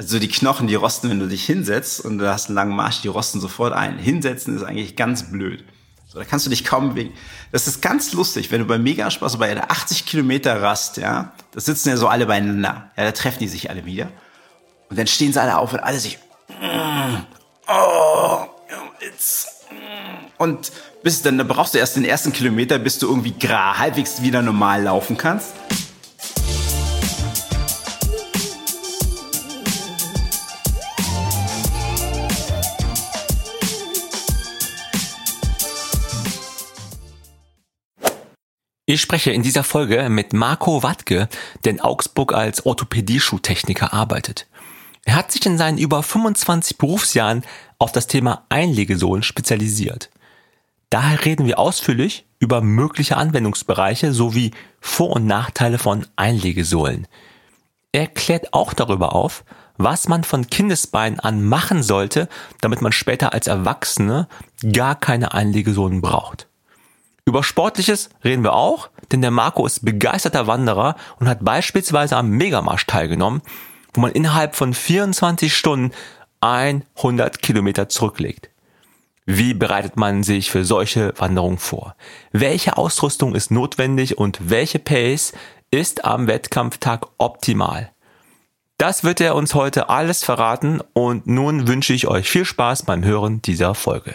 Also die Knochen, die rosten, wenn du dich hinsetzt und du hast einen langen Marsch, die rosten sofort ein. Hinsetzen ist eigentlich ganz blöd. So, da kannst du dich kaum bewegen. Das ist ganz lustig, wenn du beim Megaspaß bei einer 80 Kilometer Rast, ja, da sitzen ja so alle beieinander. Ja, da treffen die sich alle wieder. Und dann stehen sie alle auf und alle sich, mm, oh, it's, mm. und bis dann, dann brauchst du erst den ersten Kilometer, bis du irgendwie gra, halbwegs wieder normal laufen kannst. Ich spreche in dieser Folge mit Marco Wattke, der in Augsburg als Orthopädie-Schuhtechniker arbeitet. Er hat sich in seinen über 25 Berufsjahren auf das Thema Einlegesohlen spezialisiert. Daher reden wir ausführlich über mögliche Anwendungsbereiche sowie Vor- und Nachteile von Einlegesohlen. Er klärt auch darüber auf, was man von Kindesbeinen an machen sollte, damit man später als Erwachsene gar keine Einlegesohlen braucht. Über Sportliches reden wir auch, denn der Marco ist begeisterter Wanderer und hat beispielsweise am Megamarsch teilgenommen, wo man innerhalb von 24 Stunden 100 Kilometer zurücklegt. Wie bereitet man sich für solche Wanderungen vor? Welche Ausrüstung ist notwendig und welche Pace ist am Wettkampftag optimal? Das wird er uns heute alles verraten und nun wünsche ich euch viel Spaß beim Hören dieser Folge.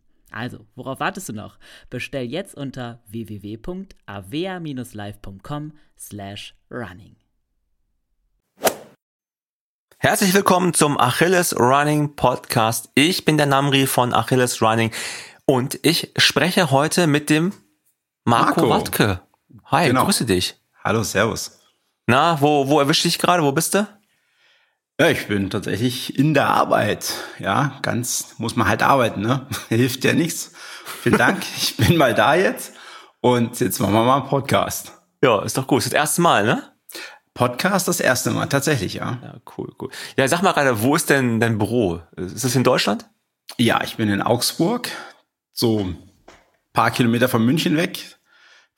Also, worauf wartest du noch? Bestell jetzt unter www.avea-live.com slash running. Herzlich willkommen zum Achilles Running Podcast. Ich bin der Namri von Achilles Running und ich spreche heute mit dem Marco, Marco. Wattke. Hi, genau. grüße dich. Hallo, servus. Na, wo, wo erwische ich dich gerade? Wo bist du? Ja, ich bin tatsächlich in der Arbeit. Ja, ganz muss man halt arbeiten, ne? Hilft ja nichts. Vielen Dank. ich bin mal da jetzt und jetzt machen wir mal einen Podcast. Ja, ist doch gut. Das erste Mal, ne? Podcast das erste Mal, tatsächlich, ja. Ja, cool, cool. Ja, sag mal gerade, wo ist denn dein Büro? Ist das in Deutschland? Ja, ich bin in Augsburg, so ein paar Kilometer von München weg.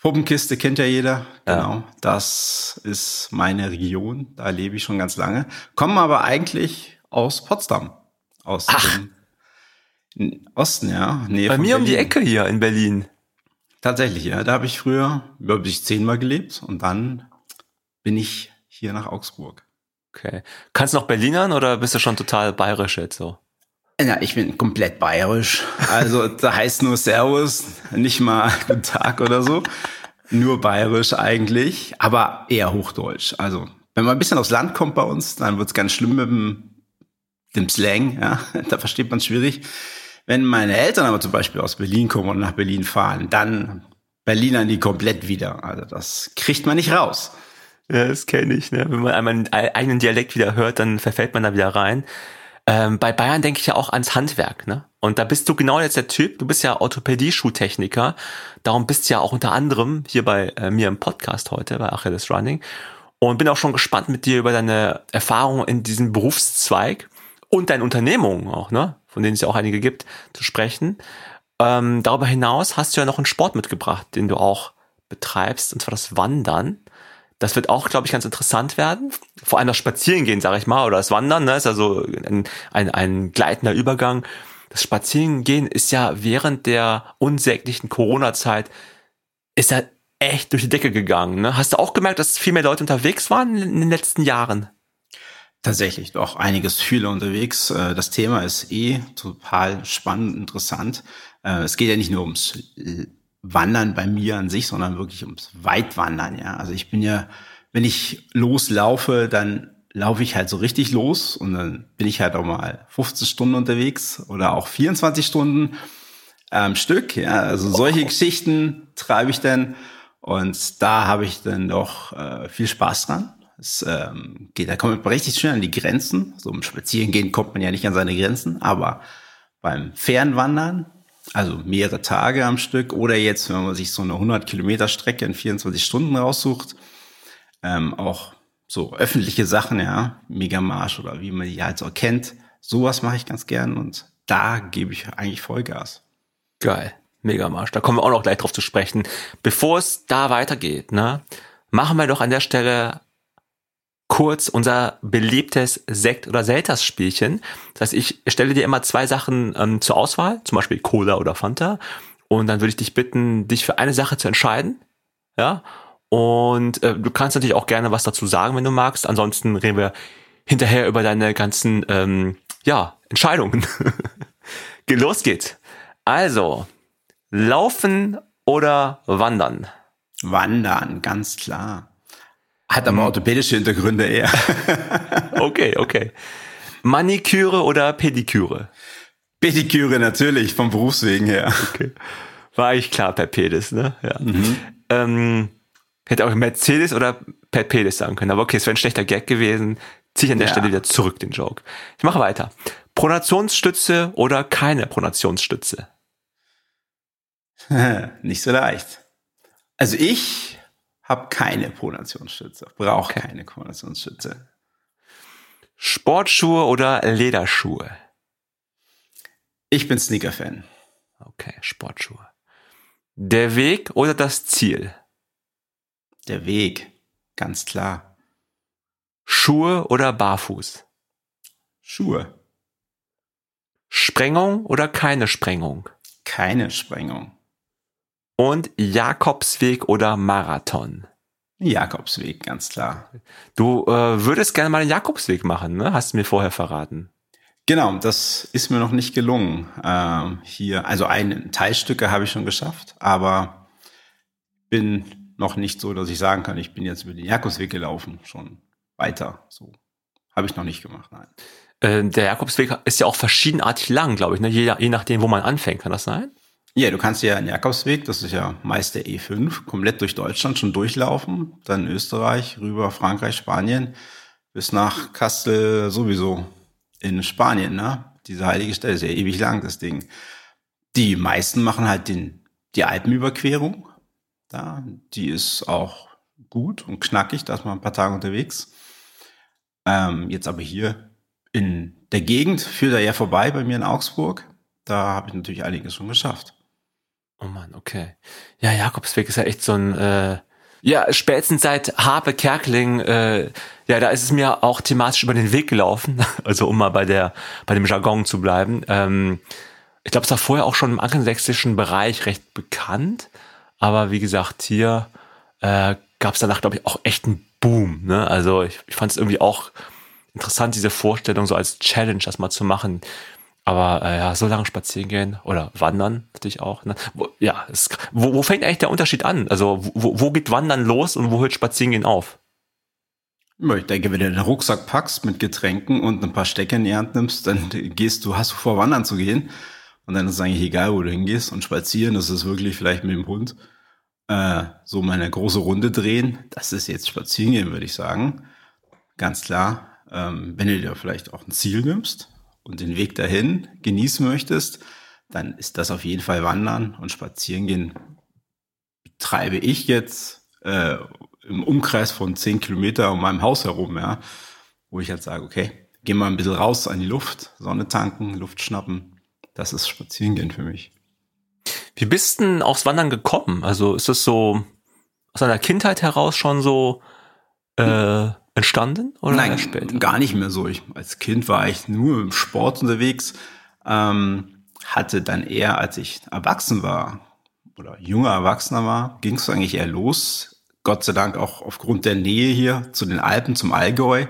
Puppenkiste kennt ja jeder. Ja. Genau. Das ist meine Region. Da lebe ich schon ganz lange. Kommen aber eigentlich aus Potsdam. Aus Ach. dem Osten, ja. Nähe Bei mir Berlin. um die Ecke hier in Berlin. Tatsächlich, ja. Da habe ich früher, glaube ich, zehnmal gelebt und dann bin ich hier nach Augsburg. Okay. Kannst du noch Berlinern oder bist du schon total bayerisch jetzt so? Ja, ich bin komplett bayerisch. Also da heißt nur Servus, nicht mal Guten Tag oder so. Nur bayerisch eigentlich, aber eher Hochdeutsch. Also wenn man ein bisschen aufs Land kommt bei uns, dann wird's ganz schlimm mit dem, dem Slang. Ja, da versteht man schwierig. Wenn meine Eltern aber zum Beispiel aus Berlin kommen und nach Berlin fahren, dann Berlinern die komplett wieder. Also das kriegt man nicht raus. Ja, das kenne ich. Ne? Wenn man einmal einen eigenen Dialekt wieder hört, dann verfällt man da wieder rein. Ähm, bei Bayern denke ich ja auch ans Handwerk, ne? Und da bist du genau jetzt der Typ. Du bist ja Orthopädie-Schuhtechniker. Darum bist du ja auch unter anderem hier bei äh, mir im Podcast heute bei Achilles Running. Und bin auch schon gespannt mit dir über deine Erfahrungen in diesem Berufszweig und deine Unternehmungen auch, ne? Von denen es ja auch einige gibt, zu sprechen. Ähm, darüber hinaus hast du ja noch einen Sport mitgebracht, den du auch betreibst, und zwar das Wandern. Das wird auch, glaube ich, ganz interessant werden. Vor allem das Spazierengehen, sage ich mal, oder das Wandern, ne, ist also ein, ein, ein gleitender Übergang. Das Spazierengehen ist ja während der unsäglichen Corona-Zeit, ist ja echt durch die Decke gegangen. Ne? Hast du auch gemerkt, dass viel mehr Leute unterwegs waren in den letzten Jahren? Tatsächlich, doch einiges viele unterwegs. Äh, das Thema ist eh total spannend, interessant. Äh, es geht ja nicht nur ums Wandern bei mir an sich, sondern wirklich ums Weitwandern. Ja, also ich bin ja, wenn ich loslaufe, dann laufe ich halt so richtig los und dann bin ich halt auch mal 15 Stunden unterwegs oder auch 24 Stunden am Stück. Ja, also solche oh. Geschichten treibe ich dann und da habe ich dann doch äh, viel Spaß dran. Es ähm, geht, da kommt man richtig schön an die Grenzen. So im Spazierengehen kommt man ja nicht an seine Grenzen, aber beim Fernwandern, also mehrere Tage am Stück, oder jetzt, wenn man sich so eine 100 Kilometer Strecke in 24 Stunden raussucht, ähm, auch so öffentliche Sachen, ja, Megamarsch oder wie man die halt so kennt, sowas mache ich ganz gern und da gebe ich eigentlich Vollgas. Geil. Megamarsch. Da kommen wir auch noch gleich drauf zu sprechen. Bevor es da weitergeht, ne, machen wir doch an der Stelle kurz unser beliebtes Sekt- oder Selters-Spielchen. Das heißt, ich stelle dir immer zwei Sachen ähm, zur Auswahl, zum Beispiel Cola oder Fanta. Und dann würde ich dich bitten, dich für eine Sache zu entscheiden. Ja. Und äh, du kannst natürlich auch gerne was dazu sagen, wenn du magst. Ansonsten reden wir hinterher über deine ganzen ähm, ja, Entscheidungen. Los geht's. Also, Laufen oder Wandern? Wandern, ganz klar. Hat aber orthopädische Hintergründe eher. okay, okay. Maniküre oder Pediküre? Pediküre natürlich, vom Berufswegen her. Okay. War ich klar per Pedis, ne? Ja. Mhm. Ähm, hätte auch Mercedes oder per Pedis sagen können, aber okay, es wäre ein schlechter Gag gewesen. Zieh ich an der ja. Stelle wieder zurück den Joke. Ich mache weiter. Pronationsstütze oder keine Pronationsstütze? Nicht so leicht. Also ich habe keine Pronationsstütze, brauche okay. keine Pronationsstütze. Sportschuhe oder Lederschuhe? Ich bin Sneaker-Fan. Okay, Sportschuhe. Der Weg oder das Ziel? Der Weg, ganz klar. Schuhe oder Barfuß? Schuhe. Sprengung oder keine Sprengung? Keine Sprengung und Jakobsweg oder Marathon? Jakobsweg, ganz klar. Du äh, würdest gerne mal den Jakobsweg machen, ne? Hast du mir vorher verraten. Genau, das ist mir noch nicht gelungen. Ähm, hier, also ein Teilstücke habe ich schon geschafft, aber bin noch nicht so, dass ich sagen kann, ich bin jetzt über den Jakobsweg gelaufen, schon weiter. So habe ich noch nicht gemacht, nein. Äh, der Jakobsweg ist ja auch verschiedenartig lang, glaube ich, ne? je, je nachdem, wo man anfängt, kann das sein? Ja, du kannst ja einen Jakobsweg, das ist ja meist der E5, komplett durch Deutschland schon durchlaufen, dann Österreich, rüber Frankreich, Spanien, bis nach Kastel sowieso in Spanien, ne? Diese heilige Stelle ist ja ewig lang, das Ding. Die meisten machen halt den, die Alpenüberquerung. Da, die ist auch gut und knackig, da ist man ein paar Tage unterwegs. Ähm, jetzt aber hier in der Gegend führt er ja vorbei bei mir in Augsburg. Da habe ich natürlich einiges schon geschafft. Oh Mann, okay. Ja, Jakobsweg ist ja echt so ein, äh, ja, spätestens seit Harpe Kerkling, äh, ja, da ist es mir auch thematisch über den Weg gelaufen, also um mal bei der, bei dem Jargon zu bleiben. Ähm, ich glaube, es war vorher auch schon im angelsächsischen Bereich recht bekannt, aber wie gesagt, hier äh, gab es danach, glaube ich, auch echt einen Boom. Ne? Also ich, ich fand es irgendwie auch interessant, diese Vorstellung so als Challenge das mal zu machen. Aber äh, ja, so lange spazieren gehen oder wandern natürlich auch. Ne? Wo, ja, es, wo, wo fängt eigentlich der Unterschied an? Also wo, wo geht Wandern los und wo hört Spazierengehen auf? Ich denke, wenn du den Rucksack packst mit Getränken und ein paar Stecker in die Hand nimmst, dann gehst du, hast du vor, wandern zu gehen. Und dann ist es eigentlich egal, wo du hingehst. Und spazieren, das ist wirklich vielleicht mit dem Hund äh, so mal eine große Runde drehen. Das ist jetzt spazieren gehen, würde ich sagen. Ganz klar. Ähm, wenn du dir vielleicht auch ein Ziel nimmst, und den Weg dahin genießen möchtest, dann ist das auf jeden Fall Wandern und Spazierengehen treibe ich jetzt äh, im Umkreis von zehn Kilometer um meinem Haus herum, ja, wo ich halt sage, okay, geh mal ein bisschen raus an die Luft, Sonne tanken, Luft schnappen. Das ist Spazierengehen für mich. Wie bist du denn aufs Wandern gekommen? Also ist das so aus deiner Kindheit heraus schon so äh, entstanden oder Nein, später? gar nicht mehr so. Ich, als Kind war ich nur im Sport unterwegs, ähm, hatte dann eher, als ich erwachsen war oder junger Erwachsener war, ging es eigentlich eher los. Gott sei Dank auch aufgrund der Nähe hier zu den Alpen, zum Allgäu.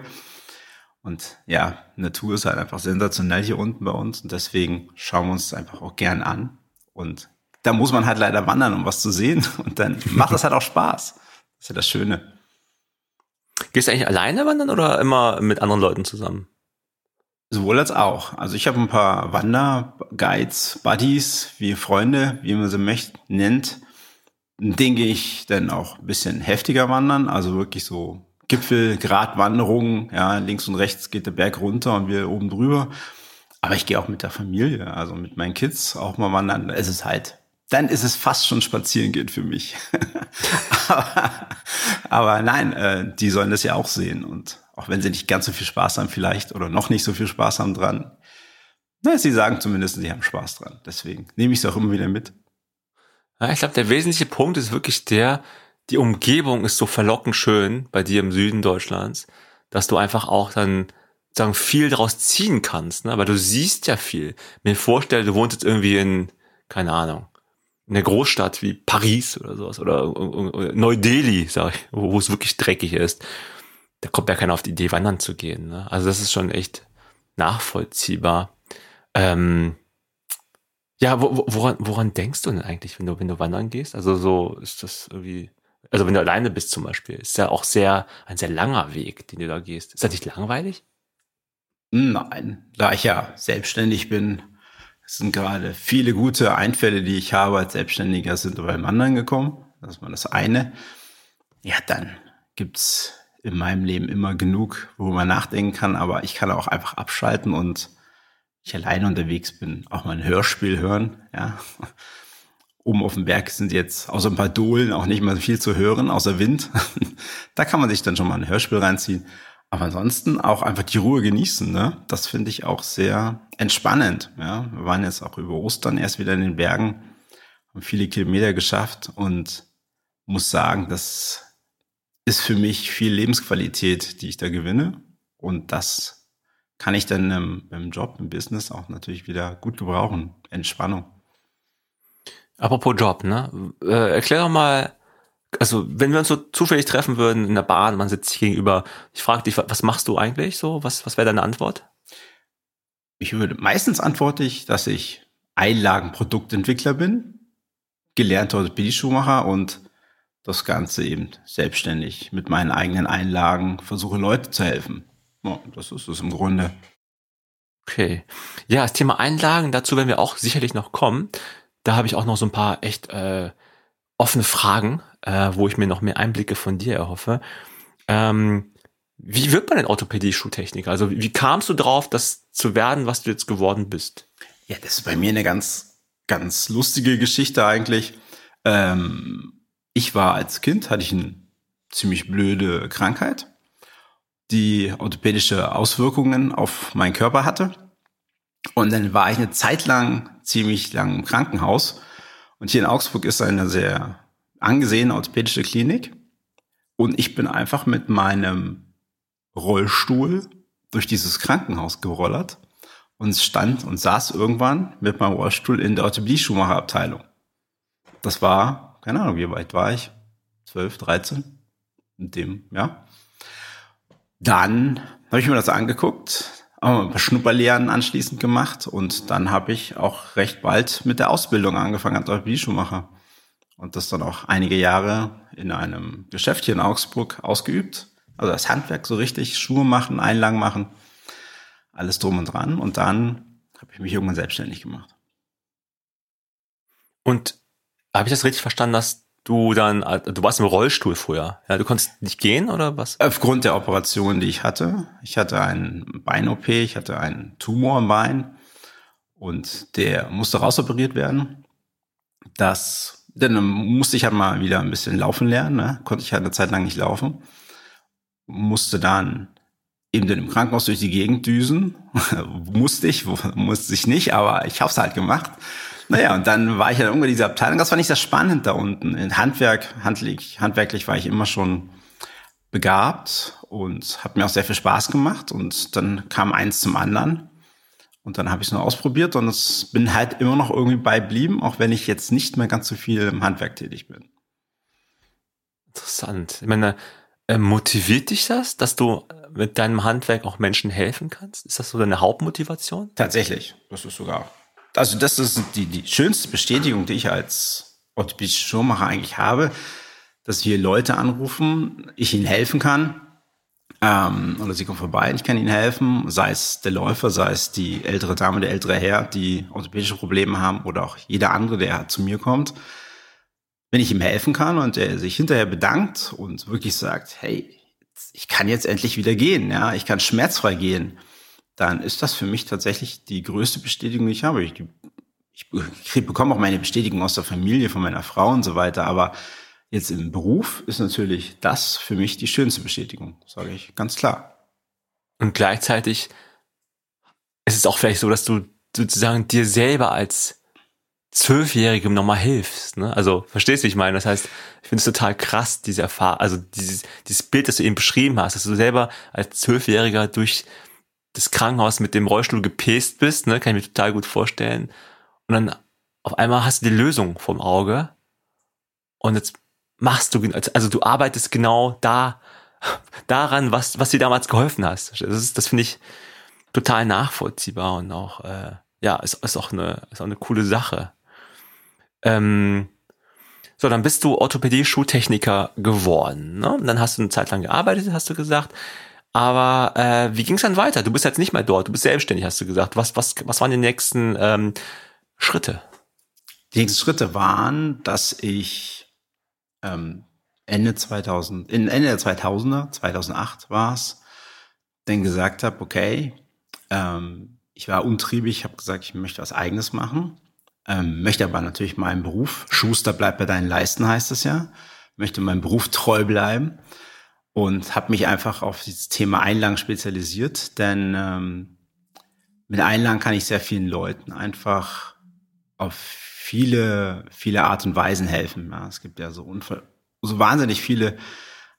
Und ja, Natur ist halt einfach sensationell hier unten bei uns und deswegen schauen wir uns das einfach auch gern an. Und da muss man halt leider wandern, um was zu sehen. Und dann macht das halt auch Spaß. Das ist ja das Schöne. Gehst du eigentlich alleine wandern oder immer mit anderen Leuten zusammen? Sowohl als auch. Also ich habe ein paar Wanderguides, Buddies, wie Freunde, wie man sie möchte, nennt. Denen gehe ich dann auch ein bisschen heftiger wandern, also wirklich so Gipfelgradwanderungen, ja, links und rechts geht der Berg runter und wir oben drüber. Aber ich gehe auch mit der Familie, also mit meinen Kids auch mal wandern. Es ist halt, dann ist es fast schon spazieren geht für mich. aber, aber, nein, äh, die sollen das ja auch sehen und auch wenn sie nicht ganz so viel Spaß haben vielleicht oder noch nicht so viel Spaß haben dran. Na, sie sagen zumindest, sie haben Spaß dran. Deswegen nehme ich es auch immer wieder mit. Ja, ich glaube, der wesentliche Punkt ist wirklich der, die Umgebung ist so verlockend schön bei dir im Süden Deutschlands, dass du einfach auch dann sagen viel daraus ziehen kannst, ne? weil du siehst ja viel. Mir vorstelle, du wohnst jetzt irgendwie in, keine Ahnung, in einer Großstadt wie Paris oder sowas oder, oder Neu-Delhi, sag ich, wo, es wirklich dreckig ist. Da kommt ja keiner auf die Idee, wandern zu gehen. Ne? Also das ist schon echt nachvollziehbar. Ähm, ja, wo, woran, woran denkst du denn eigentlich, wenn du, wenn du wandern gehst? Also so ist das irgendwie also wenn du alleine bist zum Beispiel, ist ja auch sehr, ein sehr langer Weg, den du da gehst. Ist das nicht langweilig? Nein, da ich ja selbstständig bin, sind gerade viele gute Einfälle, die ich habe als Selbstständiger, sind beim anderen gekommen. Das ist mal das eine. Ja, dann gibt's in meinem Leben immer genug, wo man nachdenken kann, aber ich kann auch einfach abschalten und ich alleine unterwegs bin, auch mal ein Hörspiel hören, ja. Oben auf dem Berg sind jetzt außer ein paar Dohlen auch nicht mal viel zu hören, außer Wind. da kann man sich dann schon mal ein Hörspiel reinziehen. Aber ansonsten auch einfach die Ruhe genießen, ne? Das finde ich auch sehr entspannend. Ja, wir waren jetzt auch über Ostern erst wieder in den Bergen, haben viele Kilometer geschafft und muss sagen, das ist für mich viel Lebensqualität, die ich da gewinne. Und das kann ich dann im, im Job, im Business auch natürlich wieder gut gebrauchen. Entspannung. Apropos Job, ne? Äh, erklär doch mal, also wenn wir uns so zufällig treffen würden in der Bahn, man sitzt gegenüber, ich frage dich, was machst du eigentlich so? Was, was wäre deine Antwort? Ich würde meistens antworte ich, dass ich Einlagenproduktentwickler bin, gelernter Orthopädie-Schuhmacher und das Ganze eben selbstständig mit meinen eigenen Einlagen versuche Leute zu helfen. Ja, das ist es im Grunde. Okay. Ja, das Thema Einlagen, dazu werden wir auch sicherlich noch kommen. Da habe ich auch noch so ein paar echt äh, offene Fragen, äh, wo ich mir noch mehr Einblicke von dir erhoffe. Ähm, wie wird man denn Orthopädie-Schuhtechniker? Also wie kamst du drauf, das zu werden, was du jetzt geworden bist? Ja, das ist bei mir eine ganz, ganz lustige Geschichte eigentlich. Ähm, ich war als Kind, hatte ich eine ziemlich blöde Krankheit, die orthopädische Auswirkungen auf meinen Körper hatte. Und dann war ich eine Zeit lang, ziemlich lang im Krankenhaus. Und hier in Augsburg ist eine sehr angesehene orthopädische Klinik. Und ich bin einfach mit meinem Rollstuhl durch dieses Krankenhaus gerollert und stand und saß irgendwann mit meinem Rollstuhl in der Orthopädie-Schuhmacherabteilung. Das war, keine Ahnung, wie weit war ich? 12, 13? In dem, ja. Dann habe ich mir das angeguckt, ein paar Schnupperlehren anschließend gemacht und dann habe ich auch recht bald mit der Ausbildung angefangen als Orthopädie-Schuhmacher und das dann auch einige Jahre in einem Geschäft hier in Augsburg ausgeübt. Also das Handwerk so richtig, Schuhe machen, Einlagen machen, alles drum und dran und dann habe ich mich irgendwann selbstständig gemacht. Und habe ich das richtig verstanden, dass du dann, du warst im Rollstuhl früher. Ja, du konntest nicht gehen oder was? Aufgrund der Operation, die ich hatte. Ich hatte ein Bein-OP, ich hatte einen Tumor im Bein und der musste rausoperiert werden. Das, dann musste ich halt mal wieder ein bisschen laufen lernen, ne? konnte ich halt eine Zeit lang nicht laufen. Musste dann eben dann im Krankenhaus durch die Gegend düsen. musste ich, musste ich nicht, aber ich habe es halt gemacht. Naja, und dann war ich ja irgendwann in dieser Abteilung. Das war nicht sehr spannend da unten. In Handwerk, handlich, handwerklich war ich immer schon begabt und hat mir auch sehr viel Spaß gemacht. Und dann kam eins zum anderen. Und dann habe ich es nur ausprobiert und es bin halt immer noch irgendwie beiblieben, auch wenn ich jetzt nicht mehr ganz so viel im Handwerk tätig bin. Interessant. Ich meine, äh, motiviert dich das, dass du mit deinem Handwerk auch Menschen helfen kannst? Ist das so deine Hauptmotivation? Tatsächlich. Das ist sogar. Also, das ist die, die schönste Bestätigung, die ich als orthopädischer Schuhmacher eigentlich habe, dass hier Leute anrufen, ich ihnen helfen kann. Ähm, oder sie kommen vorbei, ich kann ihnen helfen, sei es der Läufer, sei es die ältere Dame, der ältere Herr, die orthopädische Probleme haben oder auch jeder andere, der zu mir kommt. Wenn ich ihm helfen kann und er sich hinterher bedankt und wirklich sagt, hey, ich kann jetzt endlich wieder gehen, ja, ich kann schmerzfrei gehen, dann ist das für mich tatsächlich die größte Bestätigung, die ich habe. Ich, ich bekomme auch meine Bestätigung aus der Familie, von meiner Frau und so weiter, aber jetzt im Beruf ist natürlich das für mich die schönste Bestätigung, sage ich ganz klar. Und gleichzeitig ist es auch vielleicht so, dass du sozusagen dir selber als Zwölfjährigem nochmal hilfst. Ne? Also verstehst du, wie ich meine? Das heißt, ich finde es total krass, diese Erfahrung, also dieses, dieses Bild, das du eben beschrieben hast, dass du selber als Zwölfjähriger durch das Krankenhaus mit dem Rollstuhl gepäst bist, ne? kann ich mir total gut vorstellen. Und dann auf einmal hast du die Lösung vom Auge und jetzt machst du, also du arbeitest genau da, daran, was, was dir damals geholfen hast. Das ist, das finde ich total nachvollziehbar und auch, äh, ja, ist, ist auch eine, ist auch eine coole Sache. Ähm, so, dann bist du Orthopädie-Schuhtechniker geworden. Ne? Und dann hast du eine Zeit lang gearbeitet, hast du gesagt. Aber äh, wie ging es dann weiter? Du bist jetzt nicht mehr dort, du bist selbstständig, hast du gesagt. Was, was, was waren die nächsten ähm, Schritte? Die nächsten Schritte waren, dass ich ähm, Ende 2000, in Ende der 2000er, 2008 war es, dann gesagt habe, okay, ähm, ich war untriebig, habe gesagt, ich möchte was Eigenes machen. Ähm, möchte aber natürlich meinen Beruf, Schuster bleibt bei deinen Leisten, heißt es ja, möchte meinem Beruf treu bleiben und habe mich einfach auf dieses Thema Einlagen spezialisiert, denn ähm, mit Einlagen kann ich sehr vielen Leuten einfach auf viele, viele Art und Weisen helfen. Ja, es gibt ja so, so wahnsinnig viele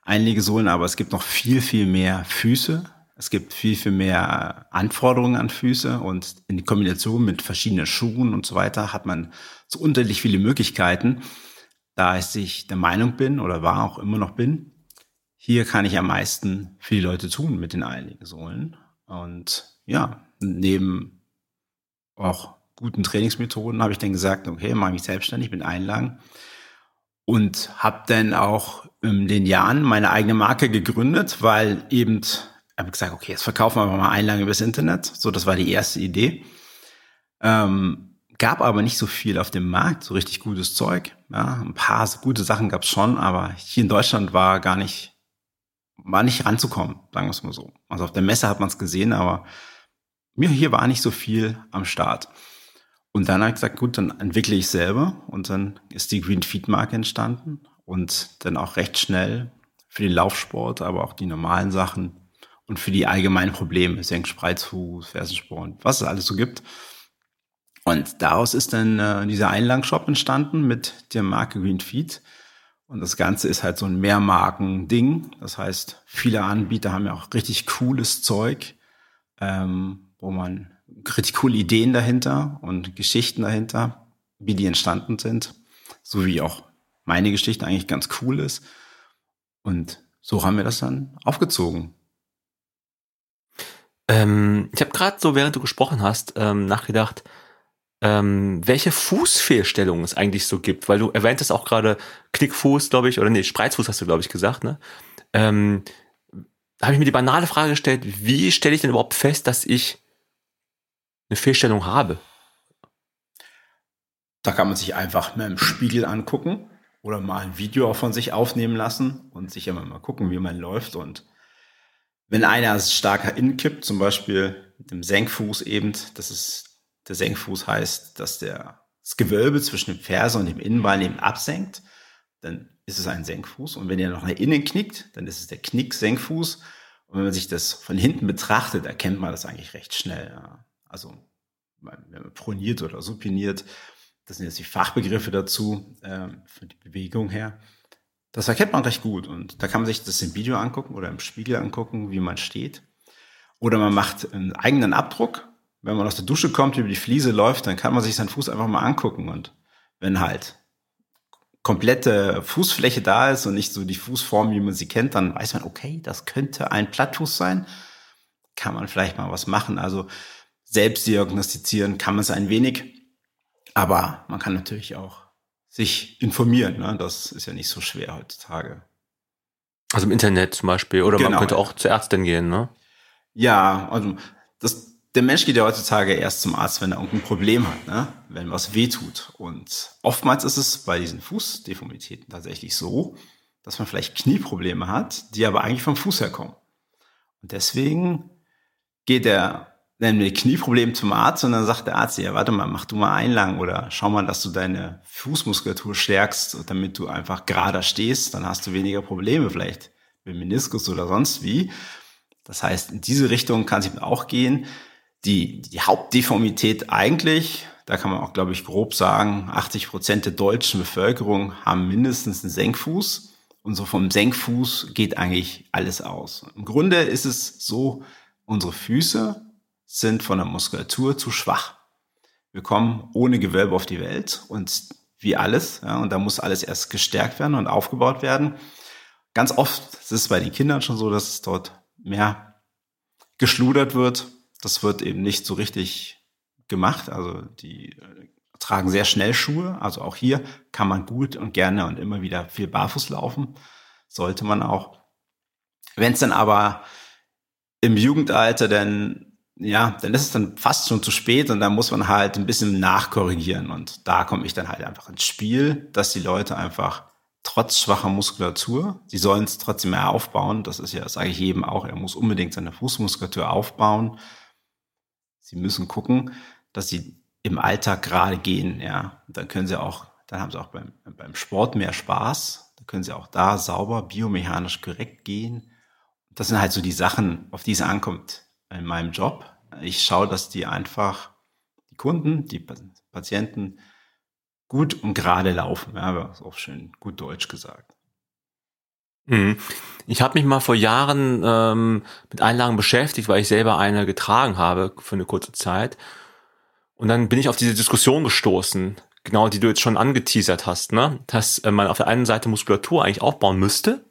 Einlegesohlen, aber es gibt noch viel, viel mehr Füße, es gibt viel, viel mehr Anforderungen an Füße und in Kombination mit verschiedenen Schuhen und so weiter hat man so unterschiedlich viele Möglichkeiten. Da ich der Meinung bin oder war auch immer noch bin, hier kann ich am meisten für die Leute tun mit den Einlegesohlen. Und ja, neben auch guten Trainingsmethoden habe ich dann gesagt, okay, mache mich selbstständig mit Einlagen und habe dann auch in den Jahren meine eigene Marke gegründet, weil eben habe gesagt, okay, jetzt verkaufen wir mal Einlagen übers Internet. So, das war die erste Idee. Ähm, gab aber nicht so viel auf dem Markt, so richtig gutes Zeug. Ja, ein paar gute Sachen gab es schon, aber hier in Deutschland war gar nicht, war nicht ranzukommen, sagen wir es mal so. Also auf der Messe hat man es gesehen, aber mir hier war nicht so viel am Start. Und dann habe ich gesagt, gut, dann entwickle ich selber und dann ist die Green Feed Marke entstanden und dann auch recht schnell für den Laufsport, aber auch die normalen Sachen und für die allgemeinen Probleme, Senkspreizfuß, Fersensporn, was es alles so gibt. Und daraus ist dann äh, dieser Einlangshop entstanden mit der Marke Green Feed. Und das Ganze ist halt so ein Mehrmarken-Ding. Das heißt, viele Anbieter haben ja auch richtig cooles Zeug, ähm, wo man richtig coole Ideen dahinter und Geschichten dahinter, wie die entstanden sind. So wie auch meine Geschichte eigentlich ganz cool ist. Und so haben wir das dann aufgezogen. Ähm, ich habe gerade so, während du gesprochen hast, ähm, nachgedacht, ähm, welche Fußfehlstellungen es eigentlich so gibt, weil du erwähntest auch gerade Knickfuß, glaube ich, oder nee, Spreizfuß hast du, glaube ich, gesagt, ne? Ähm, da habe ich mir die banale Frage gestellt, wie stelle ich denn überhaupt fest, dass ich eine Fehlstellung habe? Da kann man sich einfach mit dem Spiegel angucken oder mal ein Video von sich aufnehmen lassen und sich immer mal gucken, wie man läuft und wenn einer stark inkippt, zum Beispiel mit dem Senkfuß eben, das ist, der Senkfuß heißt, dass der, das Gewölbe zwischen dem Ferse und dem Innenbein eben absenkt, dann ist es ein Senkfuß. Und wenn er noch nach innen knickt, dann ist es der Knick-Senkfuß. Und wenn man sich das von hinten betrachtet, erkennt man das eigentlich recht schnell. Ja. Also proniert oder supiniert, das sind jetzt die Fachbegriffe dazu, äh, für die Bewegung her. Das erkennt man recht gut und da kann man sich das im Video angucken oder im Spiegel angucken, wie man steht. Oder man macht einen eigenen Abdruck. Wenn man aus der Dusche kommt, über die Fliese läuft, dann kann man sich seinen Fuß einfach mal angucken und wenn halt komplette Fußfläche da ist und nicht so die Fußform, wie man sie kennt, dann weiß man, okay, das könnte ein Plattfuß sein. Kann man vielleicht mal was machen. Also selbst diagnostizieren kann man es ein wenig. Aber man kann natürlich auch sich informieren. Ne? Das ist ja nicht so schwer heutzutage. Also im Internet zum Beispiel. Oder genau, man könnte auch zur Ärztin gehen, ne? Ja, also das, der Mensch geht ja heutzutage erst zum Arzt, wenn er irgendein Problem hat, ne? wenn was wehtut. Und oftmals ist es bei diesen Fußdeformitäten tatsächlich so, dass man vielleicht Knieprobleme hat, die aber eigentlich vom Fuß herkommen. Und deswegen geht der mit Knieproblem zum Arzt und dann sagt der Arzt, ja, warte mal, mach du mal Einlagen oder schau mal, dass du deine Fußmuskulatur stärkst, damit du einfach gerader stehst, dann hast du weniger Probleme vielleicht mit Meniskus oder sonst wie. Das heißt, in diese Richtung kann es auch gehen. Die, die Hauptdeformität eigentlich, da kann man auch, glaube ich, grob sagen, 80 Prozent der deutschen Bevölkerung haben mindestens einen Senkfuß. Und so vom Senkfuß geht eigentlich alles aus. Im Grunde ist es so, unsere Füße sind von der Muskulatur zu schwach. Wir kommen ohne Gewölbe auf die Welt und wie alles, ja, und da muss alles erst gestärkt werden und aufgebaut werden. Ganz oft ist es bei den Kindern schon so, dass es dort mehr geschludert wird. Das wird eben nicht so richtig gemacht. Also die äh, tragen sehr schnell Schuhe. Also auch hier kann man gut und gerne und immer wieder viel barfuß laufen. Sollte man auch. Wenn es dann aber im Jugendalter dann ja, dann ist es dann fast schon zu spät und dann muss man halt ein bisschen nachkorrigieren. Und da komme ich dann halt einfach ins Spiel, dass die Leute einfach trotz schwacher Muskulatur, sie sollen es trotzdem mehr aufbauen. Das ist ja, sage ich jedem auch, er muss unbedingt seine Fußmuskulatur aufbauen. Sie müssen gucken, dass sie im Alltag gerade gehen, ja. Und dann können sie auch, dann haben sie auch beim, beim Sport mehr Spaß. Dann können sie auch da sauber, biomechanisch korrekt gehen. Das sind halt so die Sachen, auf die es ankommt in meinem Job. Ich schaue, dass die einfach, die Kunden, die Patienten gut und gerade laufen. Ja, das ist auch schön gut Deutsch gesagt. Mhm. Ich habe mich mal vor Jahren ähm, mit Einlagen beschäftigt, weil ich selber eine getragen habe für eine kurze Zeit. Und dann bin ich auf diese Diskussion gestoßen, genau die du jetzt schon angeteasert hast, ne? dass äh, man auf der einen Seite Muskulatur eigentlich aufbauen müsste,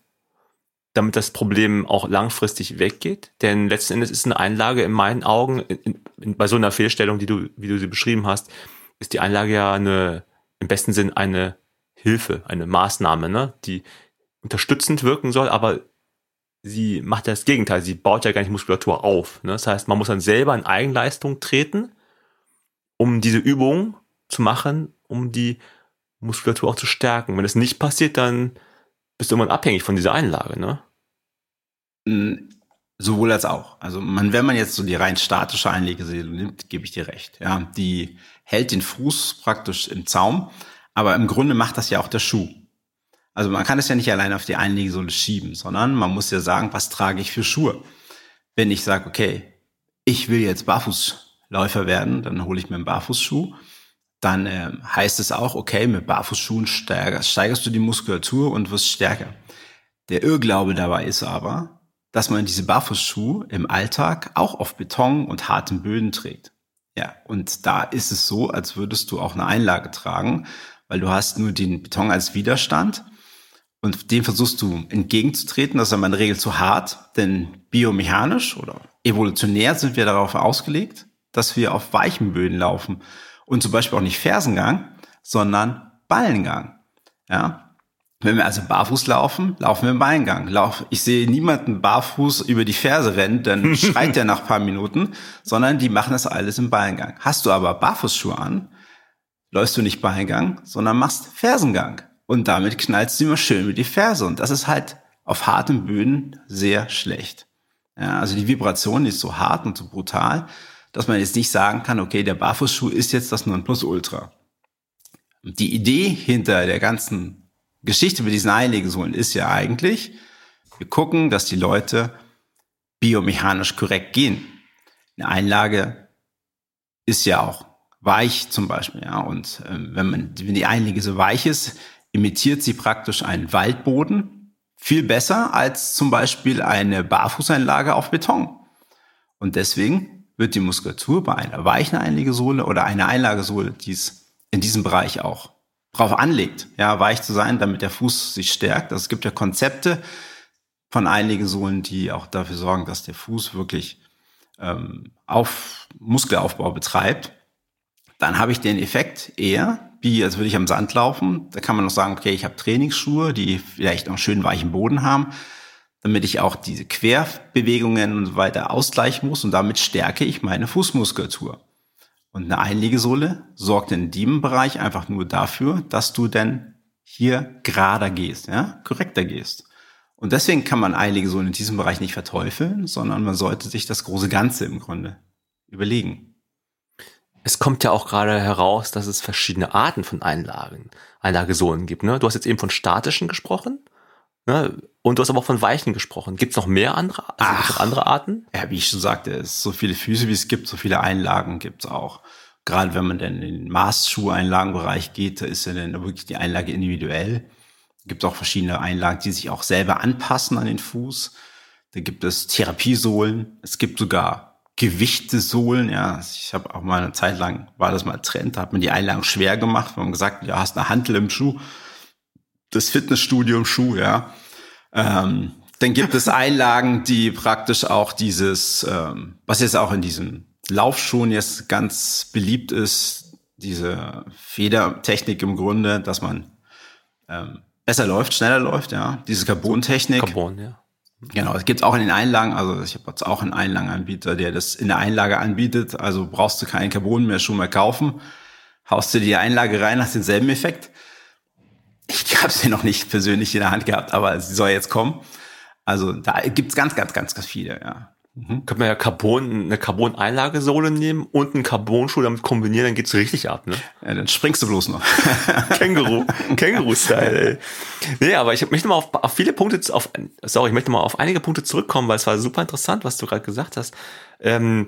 damit das Problem auch langfristig weggeht. Denn letzten Endes ist eine Einlage in meinen Augen, in, in, bei so einer Fehlstellung, die du, wie du sie beschrieben hast, ist die Einlage ja eine, im besten Sinn eine Hilfe, eine Maßnahme, ne, die unterstützend wirken soll, aber sie macht das Gegenteil. Sie baut ja gar nicht Muskulatur auf. Ne? Das heißt, man muss dann selber in Eigenleistung treten, um diese Übung zu machen, um die Muskulatur auch zu stärken. Wenn das nicht passiert, dann bist du irgendwann abhängig von dieser Einlage, ne? Mm, sowohl als auch. Also man, wenn man jetzt so die rein statische Einlegeseele nimmt, gebe ich dir recht. Ja, die hält den Fuß praktisch im Zaum, aber im Grunde macht das ja auch der Schuh. Also man kann es ja nicht allein auf die Einlegesohle schieben, sondern man muss ja sagen, was trage ich für Schuhe? Wenn ich sage, okay, ich will jetzt Barfußläufer werden, dann hole ich mir einen Barfußschuh dann äh, heißt es auch, okay, mit Barfußschuhen steigerst, steigerst du die Muskulatur und wirst stärker. Der Irrglaube dabei ist aber, dass man diese Barfußschuhe im Alltag auch auf Beton und harten Böden trägt. Ja, und da ist es so, als würdest du auch eine Einlage tragen, weil du hast nur den Beton als Widerstand und dem versuchst du entgegenzutreten. Das ist aber in der Regel zu hart, denn biomechanisch oder evolutionär sind wir darauf ausgelegt, dass wir auf weichen Böden laufen. Und zum Beispiel auch nicht Fersengang, sondern Ballengang. Ja. Wenn wir also barfuß laufen, laufen wir im Ballengang. Lauf, ich sehe niemanden barfuß über die Ferse rennen, dann schreit der nach paar Minuten, sondern die machen das alles im Ballengang. Hast du aber Barfußschuhe an, läufst du nicht Ballengang, sondern machst Fersengang. Und damit knallst du immer schön mit die Ferse. Und das ist halt auf harten Böden sehr schlecht. Ja, also die Vibration ist so hart und so brutal, dass man jetzt nicht sagen kann, okay, der Barfußschuh ist jetzt das Nonplusultra. Die Idee hinter der ganzen Geschichte mit diesen Einlegesohlen ist ja eigentlich, wir gucken, dass die Leute biomechanisch korrekt gehen. Eine Einlage ist ja auch weich zum Beispiel, ja. Und äh, wenn man, wenn die Einlage so weich ist, imitiert sie praktisch einen Waldboden viel besser als zum Beispiel eine Barfußeinlage auf Beton. Und deswegen wird die Muskulatur bei einer weichen Einlegesohle oder einer Einlagesohle, die es in diesem Bereich auch drauf anlegt, ja, weich zu sein, damit der Fuß sich stärkt. Also es gibt ja Konzepte von Einlegesohlen, die auch dafür sorgen, dass der Fuß wirklich ähm, auf Muskelaufbau betreibt. Dann habe ich den Effekt eher, wie als würde ich am Sand laufen. Da kann man noch sagen, okay, ich habe Trainingsschuhe, die vielleicht noch schön weichen Boden haben, damit ich auch diese Querbewegungen und so weiter ausgleichen muss und damit stärke ich meine Fußmuskulatur. Und eine Einlegesohle sorgt in diesem Bereich einfach nur dafür, dass du denn hier gerader gehst, ja, korrekter gehst. Und deswegen kann man Einlegesohlen in diesem Bereich nicht verteufeln, sondern man sollte sich das große Ganze im Grunde überlegen. Es kommt ja auch gerade heraus, dass es verschiedene Arten von Einlagen, Einlagesohlen gibt. Ne? Du hast jetzt eben von statischen gesprochen. Ne? Und du hast aber auch von weichen gesprochen. Gibt es noch mehr andere, also Ach, andere Arten? Ja, wie ich schon sagte, es so viele Füße, wie es gibt, so viele Einlagen gibt es auch. Gerade wenn man dann in den Maßschuheinlagenbereich geht, da ist ja dann wirklich die Einlage individuell. Gibt auch verschiedene Einlagen, die sich auch selber anpassen an den Fuß. Da gibt es Therapiesohlen. Es gibt sogar Gewichtesohlen. Ja, ich habe auch mal eine Zeit lang war das mal Trend, da hat man die Einlagen schwer gemacht, man gesagt, ja, hast eine Hantel im Schuh, das Fitnessstudio im Schuh, ja. Ähm, dann gibt es Einlagen, die praktisch auch dieses, ähm, was jetzt auch in diesem Laufschuhen jetzt ganz beliebt ist, diese Federtechnik im Grunde, dass man ähm, besser läuft, schneller läuft, ja. Diese Carbon-Technik. Carbon, ja. Genau, es gibt auch in den Einlagen, also ich habe jetzt auch einen Einlagenanbieter, der das in der Einlage anbietet, also brauchst du keinen Carbon mehr schon mal kaufen, haust du die Einlage rein, hast denselben Effekt. Ich habe sie noch nicht persönlich in der Hand gehabt, aber sie soll jetzt kommen. Also da gibt's ganz, ganz, ganz, ganz viele, ja. Mhm. Könnte man ja Carbon, eine Carbon-Einlagesohle nehmen und einen Carbon-Schuh damit kombinieren, dann geht's richtig ab, ne? Ja, dann springst du bloß noch. Känguru, Känguru-Style, ey. Nee, aber ich möchte mal auf, auf viele Punkte, auf, sorry, ich möchte mal auf einige Punkte zurückkommen, weil es war super interessant, was du gerade gesagt hast. Ähm,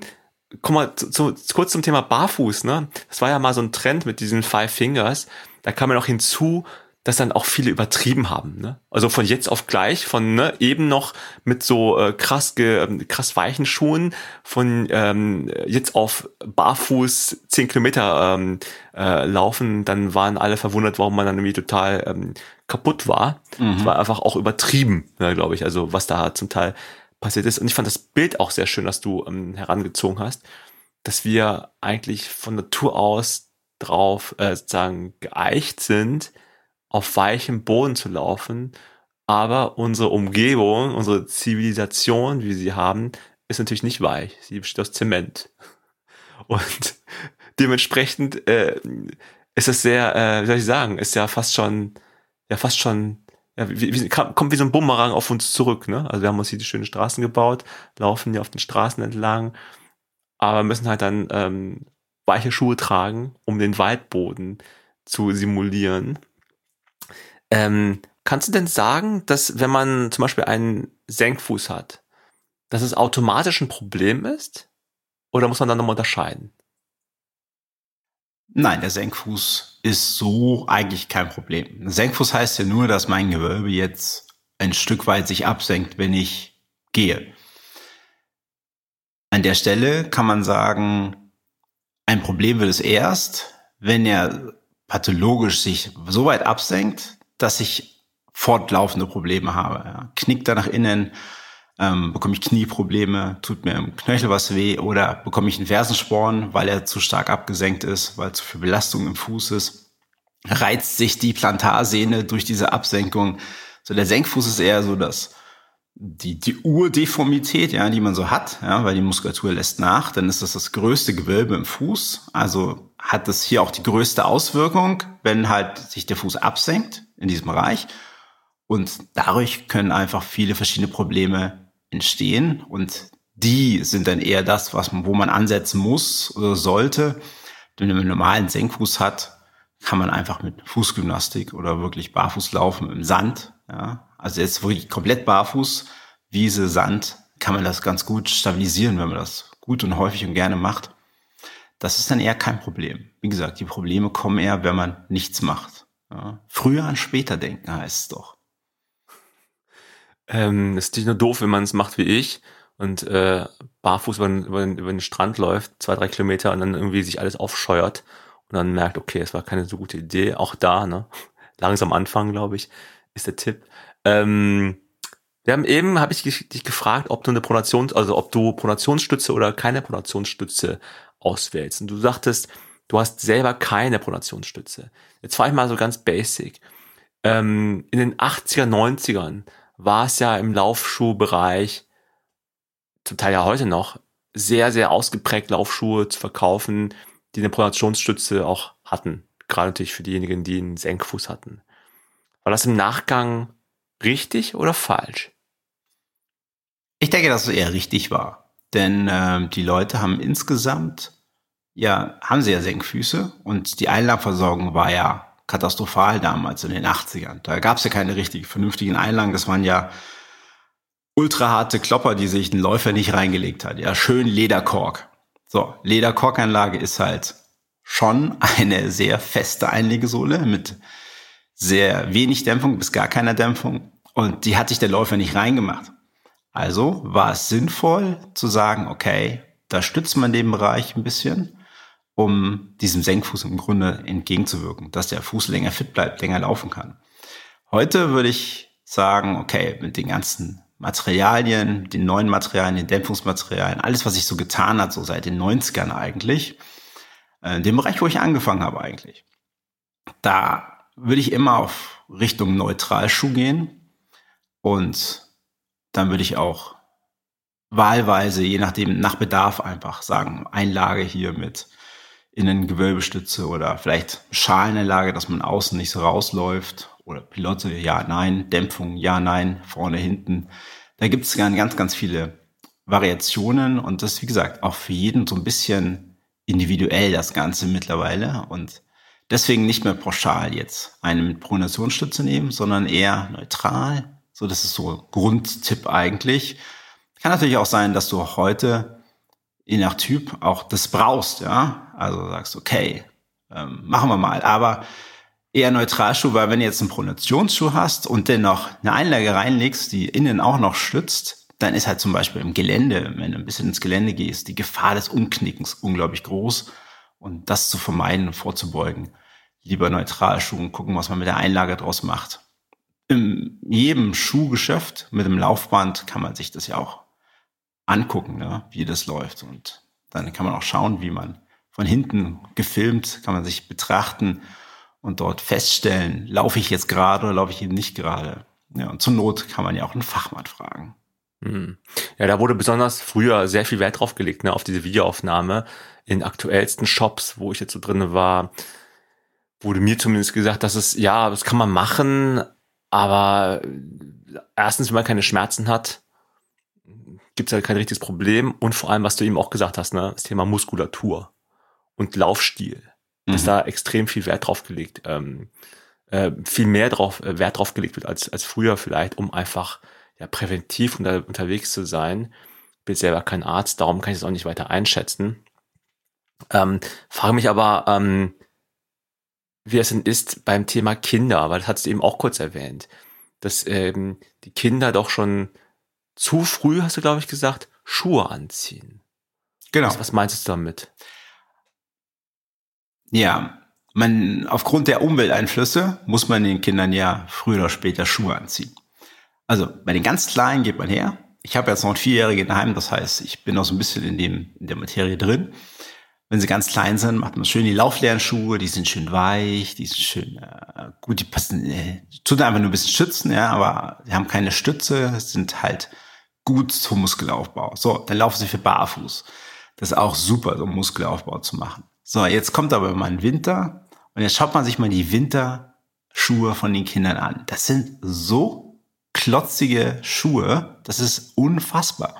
guck mal, zu, zu, kurz zum Thema Barfuß, ne? Das war ja mal so ein Trend mit diesen Five Fingers. Da kam ja noch hinzu, dass dann auch viele übertrieben haben. Ne? Also von jetzt auf gleich, von ne, eben noch mit so äh, krass, ge, ähm, krass weichen Schuhen, von ähm, jetzt auf barfuß zehn Kilometer ähm, äh, laufen, dann waren alle verwundert, warum man dann irgendwie total ähm, kaputt war. Mhm. Das war einfach auch übertrieben, ja, glaube ich, also was da zum Teil passiert ist. Und ich fand das Bild auch sehr schön, dass du ähm, herangezogen hast, dass wir eigentlich von Natur aus drauf äh, sozusagen geeicht sind, auf weichem Boden zu laufen, aber unsere Umgebung, unsere Zivilisation, wie sie haben, ist natürlich nicht weich. Sie besteht aus Zement. Und dementsprechend äh, ist es sehr, äh, wie soll ich sagen, ist ja fast schon, ja fast schon, ja, wie, wie, kommt wie so ein Bumerang auf uns zurück. Ne? Also wir haben uns hier die schönen Straßen gebaut, laufen hier auf den Straßen entlang, aber müssen halt dann ähm, weiche Schuhe tragen, um den Waldboden zu simulieren. Ähm, kannst du denn sagen, dass wenn man zum Beispiel einen Senkfuß hat, dass es automatisch ein Problem ist? Oder muss man dann nochmal unterscheiden? Nein, der Senkfuß ist so eigentlich kein Problem. Senkfuß heißt ja nur, dass mein Gewölbe jetzt ein Stück weit sich absenkt, wenn ich gehe. An der Stelle kann man sagen, ein Problem wird es erst, wenn er pathologisch sich so weit absenkt, dass ich fortlaufende Probleme habe. Ja. Knickt da nach innen, ähm, bekomme ich Knieprobleme, tut mir im Knöchel was weh oder bekomme ich einen Fersensporn, weil er zu stark abgesenkt ist, weil zu viel Belastung im Fuß ist. Reizt sich die Plantarsehne durch diese Absenkung. So der Senkfuß ist eher so das die, die Urdeformität, ja, die man so hat, ja, weil die Muskulatur lässt nach, dann ist das das größte Gewölbe im Fuß. Also hat das hier auch die größte Auswirkung, wenn halt sich der Fuß absenkt in diesem Bereich. Und dadurch können einfach viele verschiedene Probleme entstehen. Und die sind dann eher das, was man, wo man ansetzen muss oder sollte. Wenn man einen normalen Senkfuß hat, kann man einfach mit Fußgymnastik oder wirklich barfuß laufen im Sand. Ja. Also jetzt wirklich komplett barfuß, Wiese, Sand, kann man das ganz gut stabilisieren, wenn man das gut und häufig und gerne macht. Das ist dann eher kein Problem. Wie gesagt, die Probleme kommen eher, wenn man nichts macht. Ja. Früher an später denken heißt es doch. Ähm, ist natürlich nur doof, wenn man es macht wie ich und äh, barfuß über, über, über den Strand läuft, zwei, drei Kilometer und dann irgendwie sich alles aufscheuert und dann merkt, okay, es war keine so gute Idee. Auch da, ne? Langsam anfangen, glaube ich, ist der Tipp. Ähm, wir haben eben, habe ich dich gefragt, ob du eine Pronations, also ob du Pronationsstütze oder keine Pronationsstütze auswählst. Und du sagtest, du hast selber keine Pronationsstütze. Jetzt frage ich mal so ganz basic. Ähm, in den 80er, 90ern war es ja im Laufschuhbereich, zum Teil ja heute noch, sehr, sehr ausgeprägt Laufschuhe zu verkaufen, die eine Pronationsstütze auch hatten. Gerade natürlich für diejenigen, die einen Senkfuß hatten. War das im Nachgang richtig oder falsch? Ich denke, dass es eher richtig war. Denn äh, die Leute haben insgesamt, ja, haben sie ja Senkfüße und die Einlagversorgung war ja katastrophal damals in den 80ern. Da gab es ja keine richtig vernünftigen Einlagen. Das waren ja ultraharte Klopper, die sich ein Läufer nicht reingelegt hat. Ja, schön Lederkork. So, Lederkorkanlage ist halt schon eine sehr feste Einlegesohle mit sehr wenig Dämpfung bis gar keiner Dämpfung. Und die hat sich der Läufer nicht reingemacht. Also war es sinnvoll zu sagen, okay, da stützt man den Bereich ein bisschen, um diesem Senkfuß im Grunde entgegenzuwirken, dass der Fuß länger fit bleibt, länger laufen kann. Heute würde ich sagen, okay, mit den ganzen Materialien, den neuen Materialien, den Dämpfungsmaterialien, alles, was sich so getan hat, so seit den 90ern eigentlich, äh, dem Bereich, wo ich angefangen habe eigentlich, da würde ich immer auf Richtung Neutralschuh gehen und dann würde ich auch wahlweise, je nachdem, nach Bedarf einfach sagen, Einlage hier mit Innengewölbestütze oder vielleicht Schalenanlage, dass man außen nicht so rausläuft. Oder Pilotte, ja, nein, Dämpfung, ja, nein, vorne, hinten. Da gibt es ganz, ganz viele Variationen. Und das, wie gesagt, auch für jeden so ein bisschen individuell das Ganze mittlerweile. Und deswegen nicht mehr pauschal jetzt eine mit Pronationsstütze nehmen, sondern eher neutral, so, das ist so Grundtipp eigentlich. Kann natürlich auch sein, dass du heute, je nach Typ, auch das brauchst, ja. Also sagst, okay, ähm, machen wir mal. Aber eher Neutralschuh, weil wenn du jetzt einen Pronationsschuh hast und dennoch eine Einlage reinlegst, die innen auch noch stützt, dann ist halt zum Beispiel im Gelände, wenn du ein bisschen ins Gelände gehst, die Gefahr des Umknickens unglaublich groß. Und das zu vermeiden und vorzubeugen, lieber Neutralschuh und gucken, was man mit der Einlage draus macht in jedem Schuhgeschäft mit dem Laufband kann man sich das ja auch angucken, ne, wie das läuft. Und dann kann man auch schauen, wie man von hinten gefilmt, kann man sich betrachten und dort feststellen, laufe ich jetzt gerade oder laufe ich eben nicht gerade. Ja, und zur Not kann man ja auch einen Fachmann fragen. Hm. Ja, da wurde besonders früher sehr viel Wert drauf gelegt, ne, auf diese Videoaufnahme. In aktuellsten Shops, wo ich jetzt so drin war, wurde mir zumindest gesagt, dass es, ja, das kann man machen, aber erstens, wenn man keine Schmerzen hat, gibt es halt kein richtiges Problem. Und vor allem, was du eben auch gesagt hast, ne, das Thema Muskulatur und Laufstil. Mhm. Dass da extrem viel Wert drauf gelegt, ähm, äh, viel mehr drauf, äh, Wert drauf gelegt wird als, als früher vielleicht, um einfach ja, präventiv unter, unterwegs zu sein. Bin selber kein Arzt, darum kann ich es auch nicht weiter einschätzen. Ähm, frage mich aber, ähm, wie es denn ist beim Thema Kinder, weil das hast du eben auch kurz erwähnt, dass ähm, die Kinder doch schon zu früh, hast du glaube ich gesagt, Schuhe anziehen. Genau. Was, was meinst du damit? Ja, man, aufgrund der Umwelteinflüsse muss man den Kindern ja früher oder später Schuhe anziehen. Also bei den ganz Kleinen geht man her. Ich habe jetzt noch einen Vierjährigen daheim, das heißt, ich bin noch so ein bisschen in, dem, in der Materie drin. Wenn sie ganz klein sind, macht man schön die laufleeren Schuhe, die sind schön weich, die sind schön äh, gut, die passen, äh, tun einfach nur ein bisschen schützen, ja, aber sie haben keine Stütze, sind halt gut zum Muskelaufbau. So, dann laufen sie für barfuß. Das ist auch super, so einen Muskelaufbau zu machen. So, jetzt kommt aber mal ein Winter und jetzt schaut man sich mal die Winterschuhe von den Kindern an. Das sind so klotzige Schuhe, das ist unfassbar.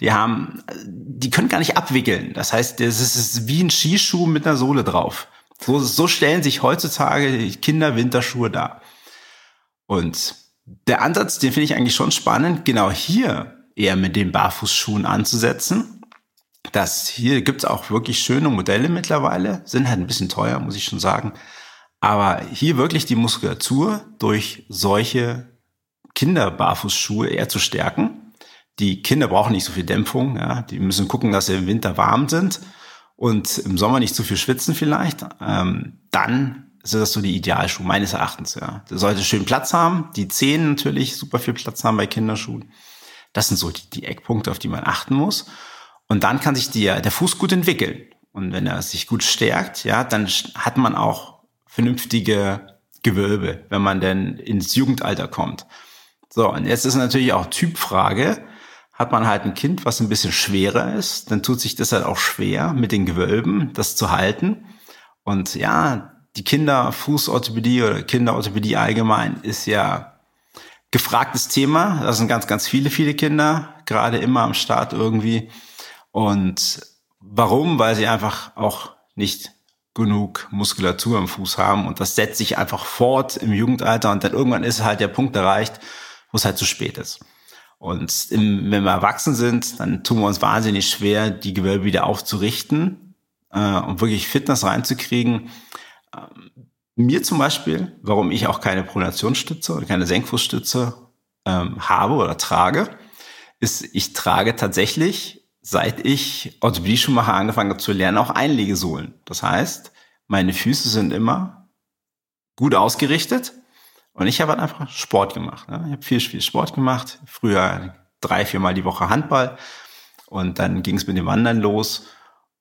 Die haben, die können gar nicht abwickeln. Das heißt, das ist wie ein Skischuh mit einer Sohle drauf. So, so stellen sich heutzutage Kinder Winterschuhe dar. Und der Ansatz, den finde ich eigentlich schon spannend, genau hier eher mit den Barfußschuhen anzusetzen. dass hier gibt's auch wirklich schöne Modelle mittlerweile, sind halt ein bisschen teuer, muss ich schon sagen. Aber hier wirklich die Muskulatur durch solche Kinderbarfußschuhe eher zu stärken. Die Kinder brauchen nicht so viel Dämpfung, ja. Die müssen gucken, dass sie im Winter warm sind und im Sommer nicht zu viel schwitzen vielleicht. Ähm, dann ist das so die Idealschuhe meines Erachtens, ja. Der sollte schön Platz haben, die Zehen natürlich super viel Platz haben bei Kinderschuhen. Das sind so die, die Eckpunkte, auf die man achten muss. Und dann kann sich die, der Fuß gut entwickeln. Und wenn er sich gut stärkt, ja, dann hat man auch vernünftige Gewölbe, wenn man denn ins Jugendalter kommt. So, und jetzt ist natürlich auch Typfrage. Hat man halt ein Kind, was ein bisschen schwerer ist, dann tut sich das halt auch schwer, mit den Gewölben das zu halten. Und ja, die Kinderfußorthopädie oder Kinderorthopädie allgemein ist ja gefragtes Thema. Da sind ganz, ganz viele, viele Kinder, gerade immer am Start irgendwie. Und warum? Weil sie einfach auch nicht genug Muskulatur im Fuß haben und das setzt sich einfach fort im Jugendalter und dann irgendwann ist halt der Punkt erreicht, wo es halt zu spät ist. Und im, wenn wir erwachsen sind, dann tun wir uns wahnsinnig schwer, die Gewölbe wieder aufzurichten äh, und wirklich Fitness reinzukriegen. Mir zum Beispiel, warum ich auch keine Pronationsstütze oder keine Senkfußstütze ähm, habe oder trage, ist, ich trage tatsächlich seit ich Orthopädie-Schuhmacher angefangen habe zu lernen, auch Einlegesohlen. Das heißt, meine Füße sind immer gut ausgerichtet und ich habe halt einfach Sport gemacht. Ne? Ich habe viel, viel Sport gemacht. Früher drei, viermal die Woche Handball und dann ging es mit dem Wandern los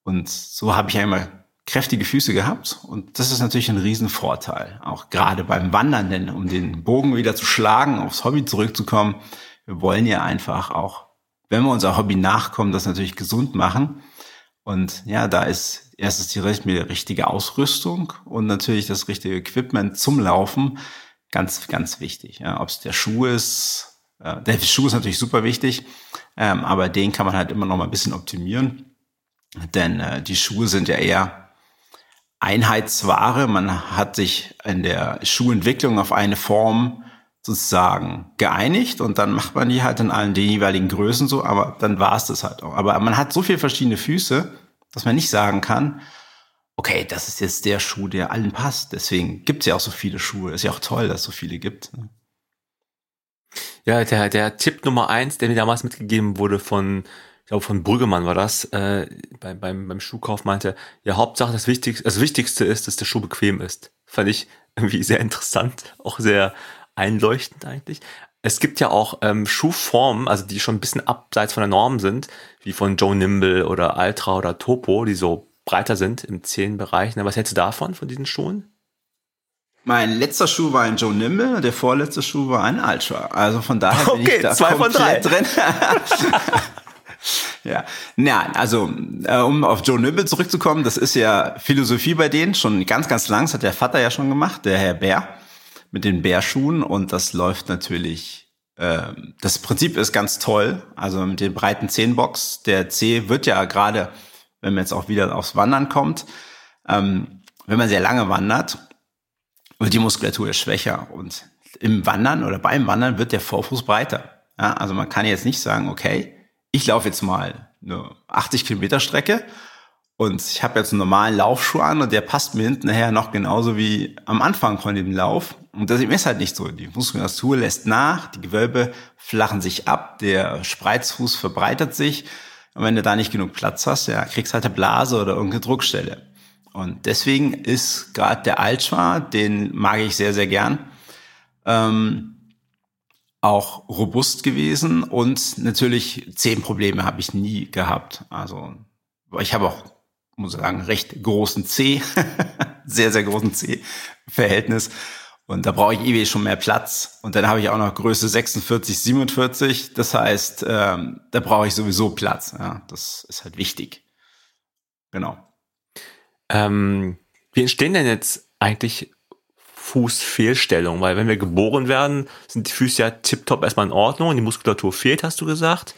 und so habe ich immer kräftige Füße gehabt und das ist natürlich ein Riesenvorteil, auch gerade beim Wandern, denn um den Bogen wieder zu schlagen, aufs Hobby zurückzukommen, wir wollen ja einfach auch wenn wir unser Hobby nachkommen, das natürlich gesund machen. Und ja, da ist erstens die richtige Ausrüstung und natürlich das richtige Equipment zum Laufen ganz, ganz wichtig. Ja, Ob es der Schuh ist, äh, der Schuh ist natürlich super wichtig, ähm, aber den kann man halt immer noch mal ein bisschen optimieren. Denn äh, die Schuhe sind ja eher Einheitsware. Man hat sich in der Schuhentwicklung auf eine Form sozusagen geeinigt und dann macht man die halt in allen den jeweiligen Größen so, aber dann war es das halt auch. Aber man hat so viele verschiedene Füße, dass man nicht sagen kann, okay, das ist jetzt der Schuh, der allen passt. Deswegen gibt es ja auch so viele Schuhe. Ist ja auch toll, dass es so viele gibt. Ne? Ja, der, der Tipp Nummer eins, der mir damals mitgegeben wurde von, ich glaube von Brüggemann war das, äh, beim, beim, beim Schuhkauf meinte, ja, Hauptsache das Wichtigste, das Wichtigste ist, dass der Schuh bequem ist. Fand ich irgendwie sehr interessant, auch sehr, einleuchtend eigentlich. Es gibt ja auch ähm, Schuhformen, also die schon ein bisschen abseits von der Norm sind, wie von Joe Nimble oder Altra oder Topo, die so breiter sind im Zehenbereich. Was hältst du davon, von diesen Schuhen? Mein letzter Schuh war ein Joe Nimble, der vorletzte Schuh war ein Ultra. Also von daher bin ich da zwei komplett von drei. drin. ja, nein, also äh, um auf Joe Nimble zurückzukommen, das ist ja Philosophie bei denen schon ganz, ganz lang. Das hat der Vater ja schon gemacht, der Herr Bär mit den Bärschuhen und das läuft natürlich. Äh, das Prinzip ist ganz toll. Also mit den breiten Zehenbox. Der Zeh wird ja gerade, wenn man jetzt auch wieder aufs Wandern kommt, ähm, wenn man sehr lange wandert, wird die Muskulatur schwächer und im Wandern oder beim Wandern wird der Vorfuß breiter. Ja, also man kann jetzt nicht sagen, okay, ich laufe jetzt mal eine 80 Kilometer Strecke und ich habe jetzt einen normalen Laufschuh an und der passt mir hinten nachher noch genauso wie am Anfang von dem Lauf. Und das ist halt nicht so. Die Muskulatur lässt nach, die Gewölbe flachen sich ab, der Spreizfuß verbreitert sich. Und wenn du da nicht genug Platz hast, ja, kriegst halt eine Blase oder irgendeine Druckstelle. Und deswegen ist gerade der Ultra, den mag ich sehr, sehr gern, ähm, auch robust gewesen und natürlich zehn Probleme habe ich nie gehabt. Also ich habe auch muss ich sagen, recht großen C, sehr, sehr großen C-Verhältnis. Und da brauche ich ewig schon mehr Platz. Und dann habe ich auch noch Größe 46, 47. Das heißt, ähm, da brauche ich sowieso Platz. Ja, das ist halt wichtig. Genau. Ähm, wie entstehen denn jetzt eigentlich Fußfehlstellungen? Weil wenn wir geboren werden, sind die Füße ja tiptop erstmal in Ordnung und die Muskulatur fehlt, hast du gesagt.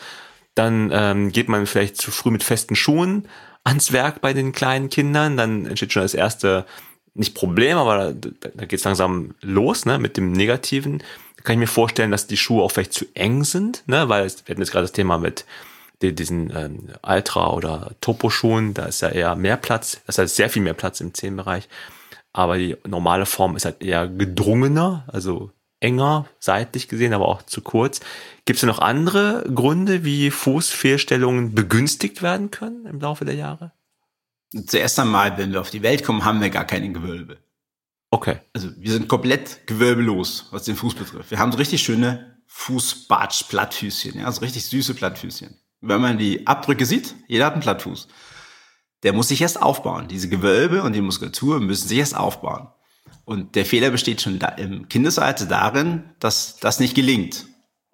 Dann ähm, geht man vielleicht zu früh mit festen Schuhen ans Werk bei den kleinen Kindern, dann entsteht schon das erste, nicht Problem, aber da, da geht es langsam los, ne, mit dem Negativen. Da kann ich mir vorstellen, dass die Schuhe auch vielleicht zu eng sind, ne, weil wir hatten jetzt gerade das Thema mit diesen ähm, Ultra- oder Topo-Schuhen, da ist ja eher mehr Platz, das heißt sehr viel mehr Platz im Zehenbereich. Aber die normale Form ist halt eher gedrungener, also enger, seitlich gesehen, aber auch zu kurz. Gibt es noch andere Gründe, wie Fußfehlstellungen begünstigt werden können im Laufe der Jahre? Zuerst einmal, wenn wir auf die Welt kommen, haben wir gar keine Gewölbe. Okay. Also wir sind komplett gewölbelos, was den Fuß betrifft. Wir haben so richtig schöne Fußbatsch-Plattfüßchen, ja, so richtig süße Plattfüßchen. Wenn man die Abdrücke sieht, jeder hat einen Plattfuß. Der muss sich erst aufbauen. Diese Gewölbe und die Muskulatur müssen sich erst aufbauen. Und der Fehler besteht schon da im Kindesalter darin, dass das nicht gelingt.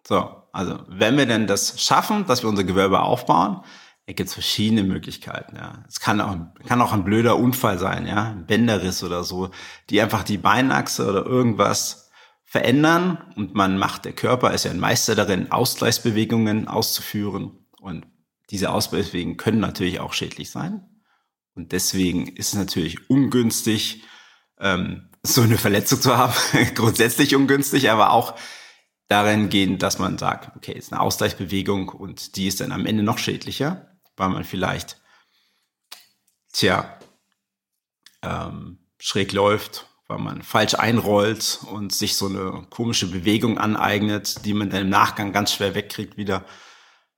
So, also wenn wir denn das schaffen, dass wir unser Gewölbe aufbauen, da gibt es verschiedene Möglichkeiten. Ja. Es kann auch, kann auch ein blöder Unfall sein, ja, ein Bänderriss oder so, die einfach die Beinachse oder irgendwas verändern und man macht, der Körper ist ja ein Meister darin, Ausgleichsbewegungen auszuführen und diese Ausgleichsbewegungen können natürlich auch schädlich sein und deswegen ist es natürlich ungünstig, ähm, so eine Verletzung zu haben, grundsätzlich ungünstig, aber auch darin gehen, dass man sagt, okay, ist eine Ausgleichsbewegung und die ist dann am Ende noch schädlicher weil man vielleicht, tja, ähm, schräg läuft, weil man falsch einrollt und sich so eine komische Bewegung aneignet, die man dann im Nachgang ganz schwer wegkriegt wieder,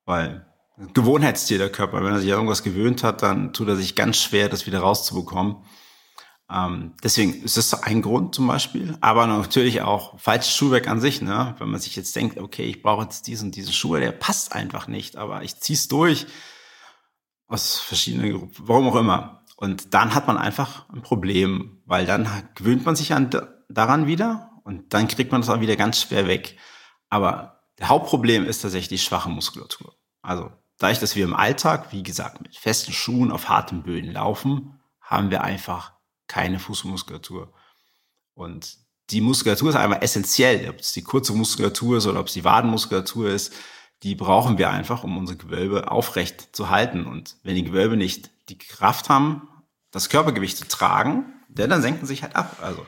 weil Gewohnheitstier der Körper, wenn er sich an irgendwas gewöhnt hat, dann tut er sich ganz schwer, das wieder rauszubekommen. Ähm, deswegen ist das ein Grund zum Beispiel, aber natürlich auch falsches Schuhwerk an sich, ne? Wenn man sich jetzt denkt, okay, ich brauche jetzt diesen diesen Schuh, der passt einfach nicht, aber ich zieh's durch, aus verschiedenen Gruppen, warum auch immer. Und dann hat man einfach ein Problem, weil dann gewöhnt man sich an, daran wieder und dann kriegt man das auch wieder ganz schwer weg. Aber der Hauptproblem ist tatsächlich die schwache Muskulatur. Also dadurch, dass wir im Alltag, wie gesagt, mit festen Schuhen auf harten Böden laufen, haben wir einfach keine Fußmuskulatur. Und die Muskulatur ist einmal essentiell, ob es die kurze Muskulatur ist oder ob es die Wadenmuskulatur ist die brauchen wir einfach, um unsere Gewölbe aufrecht zu halten. Und wenn die Gewölbe nicht die Kraft haben, das Körpergewicht zu tragen, dann senken sich halt ab. Also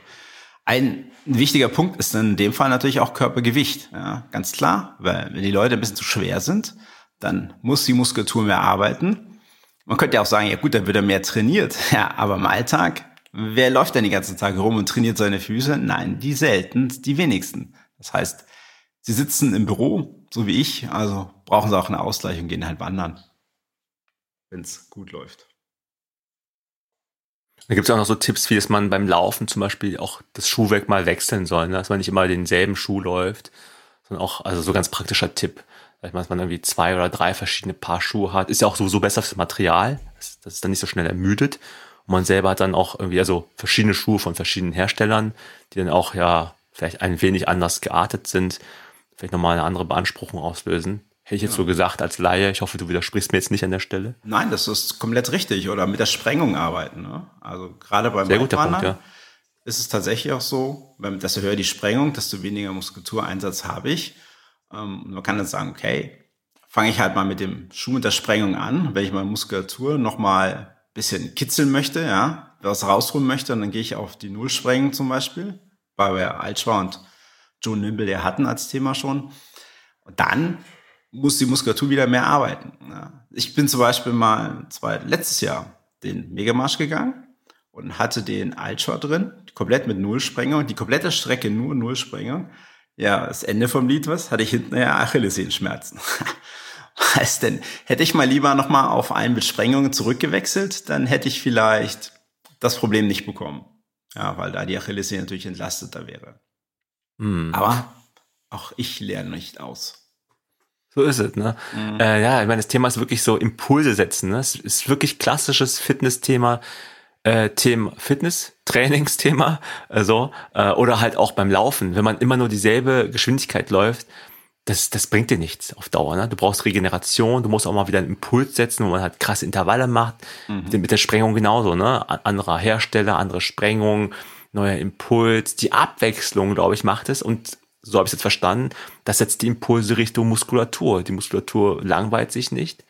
ein wichtiger Punkt ist in dem Fall natürlich auch Körpergewicht. Ja, ganz klar, weil wenn die Leute ein bisschen zu schwer sind, dann muss die Muskulatur mehr arbeiten. Man könnte ja auch sagen, ja gut, dann wird er mehr trainiert. Ja, aber im Alltag, wer läuft denn die ganzen Tage rum und trainiert seine Füße? Nein, die selten, die wenigsten. Das heißt, sie sitzen im Büro, so wie ich, also brauchen sie auch eine Ausgleich und gehen halt wandern, wenn es gut läuft. Da gibt es auch noch so Tipps, wie dass man beim Laufen zum Beispiel auch das Schuhwerk mal wechseln soll, ne? dass man nicht immer denselben Schuh läuft, sondern auch, also so ganz praktischer Tipp, dass man irgendwie zwei oder drei verschiedene Paar Schuhe hat. Ist ja auch sowieso besser fürs Material, dass, dass es dann nicht so schnell ermüdet. Und man selber hat dann auch irgendwie also verschiedene Schuhe von verschiedenen Herstellern, die dann auch ja vielleicht ein wenig anders geartet sind vielleicht nochmal eine andere Beanspruchung auslösen. Hätte ich jetzt ja. so gesagt als Laie. Ich hoffe, du widersprichst mir jetzt nicht an der Stelle. Nein, das ist komplett richtig. Oder mit der Sprengung arbeiten. Ne? Also gerade beim Sehr guter Punkt, ja. ist es tatsächlich auch so, desto höher die Sprengung, desto weniger Muskulatureinsatz habe ich. Ähm, man kann dann sagen, okay, fange ich halt mal mit dem Schuh mit der Sprengung an. Wenn ich meine Muskulatur nochmal ein bisschen kitzeln möchte, ja, was rausholen möchte, dann gehe ich auf die Nullsprengung zum Beispiel, weil wir alt war und Joe Nimble ja hatten als Thema schon. Und dann muss die Muskulatur wieder mehr arbeiten. Ich bin zum Beispiel mal zwei, letztes Jahr den Megamarsch gegangen und hatte den Ultra drin, komplett mit Nullsprengung, die komplette Strecke nur Nullsprengung. Ja, das Ende vom Lied was, hatte ich hinten ja Achillessehenschmerzen. Was denn? Hätte ich mal lieber nochmal auf einen mit Sprengungen zurückgewechselt, dann hätte ich vielleicht das Problem nicht bekommen. Ja, weil da die Achillessehne natürlich entlasteter wäre. Mhm. Aber auch ich lerne nicht aus. So ist es, ne? Mhm. Äh, ja, ich meine, das Thema ist wirklich so Impulse setzen. Ne? Es ist wirklich klassisches Fitness-Thema, äh, Thema Fitness, Trainingsthema, äh, so, äh, oder halt auch beim Laufen. Wenn man immer nur dieselbe Geschwindigkeit läuft, das, das bringt dir nichts auf Dauer. Ne? Du brauchst Regeneration, du musst auch mal wieder einen Impuls setzen, wo man halt krasse Intervalle macht. Mhm. Mit der Sprengung genauso, ne? Anderer Hersteller, andere Sprengung, neuer Impuls, die Abwechslung, glaube ich, macht es. Und so habe ich es jetzt verstanden, das setzt die Impulse Richtung Muskulatur. Die Muskulatur langweilt sich nicht,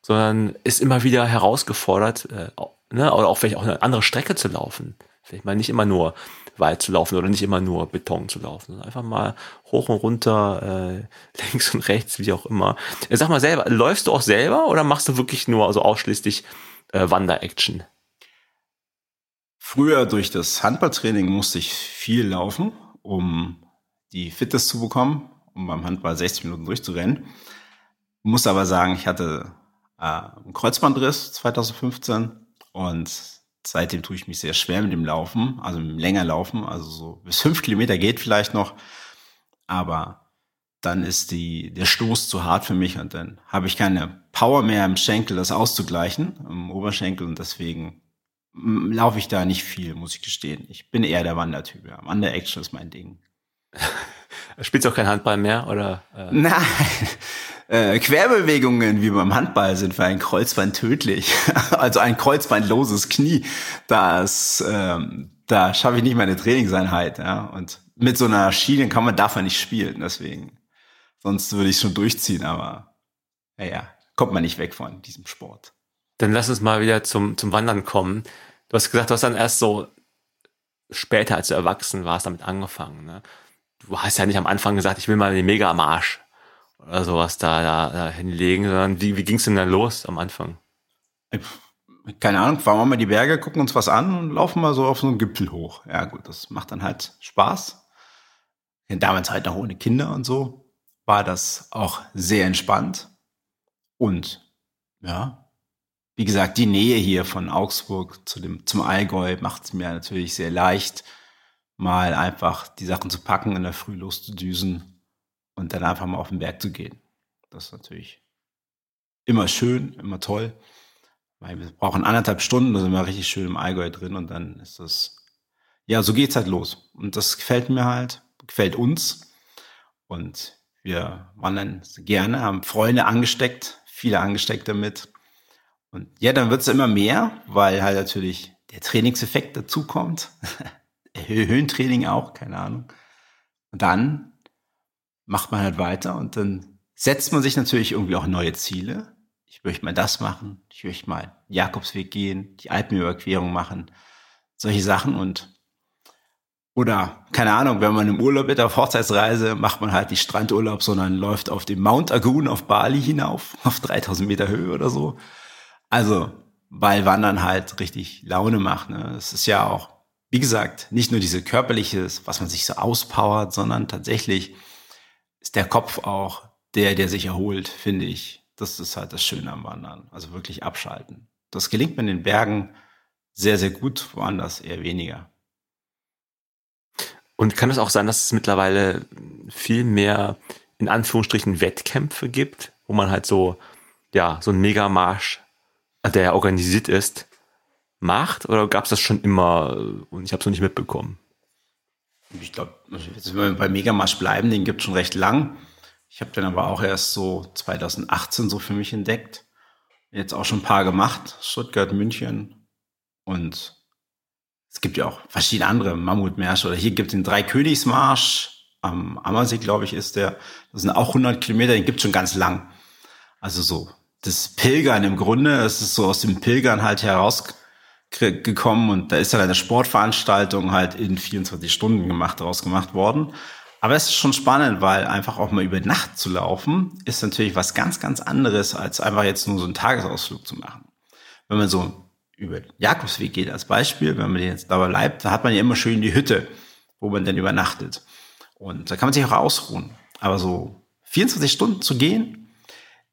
sondern ist immer wieder herausgefordert, äh, ne, oder auch vielleicht auch eine andere Strecke zu laufen. Vielleicht mal nicht immer nur Wald zu laufen oder nicht immer nur Beton zu laufen. Einfach mal hoch und runter, äh, links und rechts, wie auch immer. Sag mal selber, läufst du auch selber oder machst du wirklich nur also ausschließlich äh, Wander-Action? Früher durch das Handballtraining musste ich viel laufen, um die Fitness zu bekommen, um beim Handball 60 Minuten durchzurennen. Muss aber sagen, ich hatte äh, einen Kreuzbandriss 2015 und seitdem tue ich mich sehr schwer mit dem Laufen, also mit dem länger Laufen, also so bis fünf Kilometer geht vielleicht noch, aber dann ist die, der Stoß zu hart für mich und dann habe ich keine Power mehr im Schenkel, das auszugleichen, im Oberschenkel und deswegen laufe ich da nicht viel, muss ich gestehen. Ich bin eher der Wandertyp. Ja. Wander-Action ist mein Ding. Spielst du auch kein Handball mehr oder? Äh? Nein, äh, Querbewegungen wie beim Handball sind für ein Kreuzband tödlich. also ein kreuzbandloses Knie, das, ähm, da schaffe ich nicht meine Trainingseinheit. Ja? Und mit so einer Schiene kann man davon nicht spielen. Deswegen, sonst würde ich schon durchziehen. Aber naja, kommt man nicht weg von diesem Sport. Dann lass uns mal wieder zum zum Wandern kommen. Du hast gesagt, du hast dann erst so später, als du erwachsen warst, damit angefangen. Ne? Du hast ja nicht am Anfang gesagt, ich will mal den Mega am Arsch oder sowas da, da, da hinlegen, sondern wie, wie ging es denn dann los am Anfang? Keine Ahnung, fahren wir mal die Berge, gucken uns was an und laufen mal so auf so einen Gipfel hoch. Ja gut, das macht dann halt Spaß. Damals halt noch ohne Kinder und so war das auch sehr entspannt. Und ja, wie gesagt, die Nähe hier von Augsburg zu dem, zum Allgäu macht es mir natürlich sehr leicht, mal einfach die Sachen zu packen, in der Früh loszudüsen und dann einfach mal auf den Berg zu gehen. Das ist natürlich immer schön, immer toll. Weil wir brauchen anderthalb Stunden, da sind wir richtig schön im Allgäu drin und dann ist das, ja, so geht's halt los. Und das gefällt mir halt, gefällt uns. Und wir wandern gerne, haben Freunde angesteckt, viele angesteckt damit. Und ja, dann wird's immer mehr, weil halt natürlich der Trainingseffekt dazukommt. Höhentraining auch, keine Ahnung. Und dann macht man halt weiter und dann setzt man sich natürlich irgendwie auch neue Ziele. Ich möchte mal das machen, ich möchte mal Jakobsweg gehen, die Alpenüberquerung machen, solche Sachen und oder, keine Ahnung, wenn man im Urlaub ist, auf Hochzeitsreise, macht man halt nicht Strandurlaub, sondern läuft auf dem Mount Agun auf Bali hinauf, auf 3000 Meter Höhe oder so. Also, weil Wandern halt richtig Laune macht. Ne? Es ist ja auch, wie gesagt, nicht nur diese körperliches, was man sich so auspowert, sondern tatsächlich ist der Kopf auch der, der sich erholt, finde ich. Das ist halt das Schöne am Wandern. Also wirklich abschalten. Das gelingt mir in den Bergen sehr, sehr gut, woanders eher weniger. Und kann es auch sein, dass es mittlerweile viel mehr in Anführungsstrichen Wettkämpfe gibt, wo man halt so, ja, so einen Megamarsch, der organisiert ist, macht? Oder gab es das schon immer und ich habe es noch nicht mitbekommen? Ich glaube, wenn wir bei Megamarsch bleiben, den gibt es schon recht lang. Ich habe den aber auch erst so 2018 so für mich entdeckt. Jetzt auch schon ein paar gemacht, Stuttgart, München und es gibt ja auch verschiedene andere Mammutmärsche oder hier gibt es den Dreikönigsmarsch am Ammersee, glaube ich, ist der. Das sind auch 100 Kilometer, den gibt es schon ganz lang. Also so das Pilgern im Grunde, es ist so aus dem Pilgern halt heraus gekommen und da ist dann eine Sportveranstaltung halt in 24 Stunden gemacht, daraus gemacht worden. Aber es ist schon spannend, weil einfach auch mal über Nacht zu laufen, ist natürlich was ganz, ganz anderes, als einfach jetzt nur so einen Tagesausflug zu machen. Wenn man so über den Jakobsweg geht als Beispiel, wenn man jetzt dabei bleibt, da hat man ja immer schön die Hütte, wo man dann übernachtet. Und da kann man sich auch ausruhen. Aber so 24 Stunden zu gehen,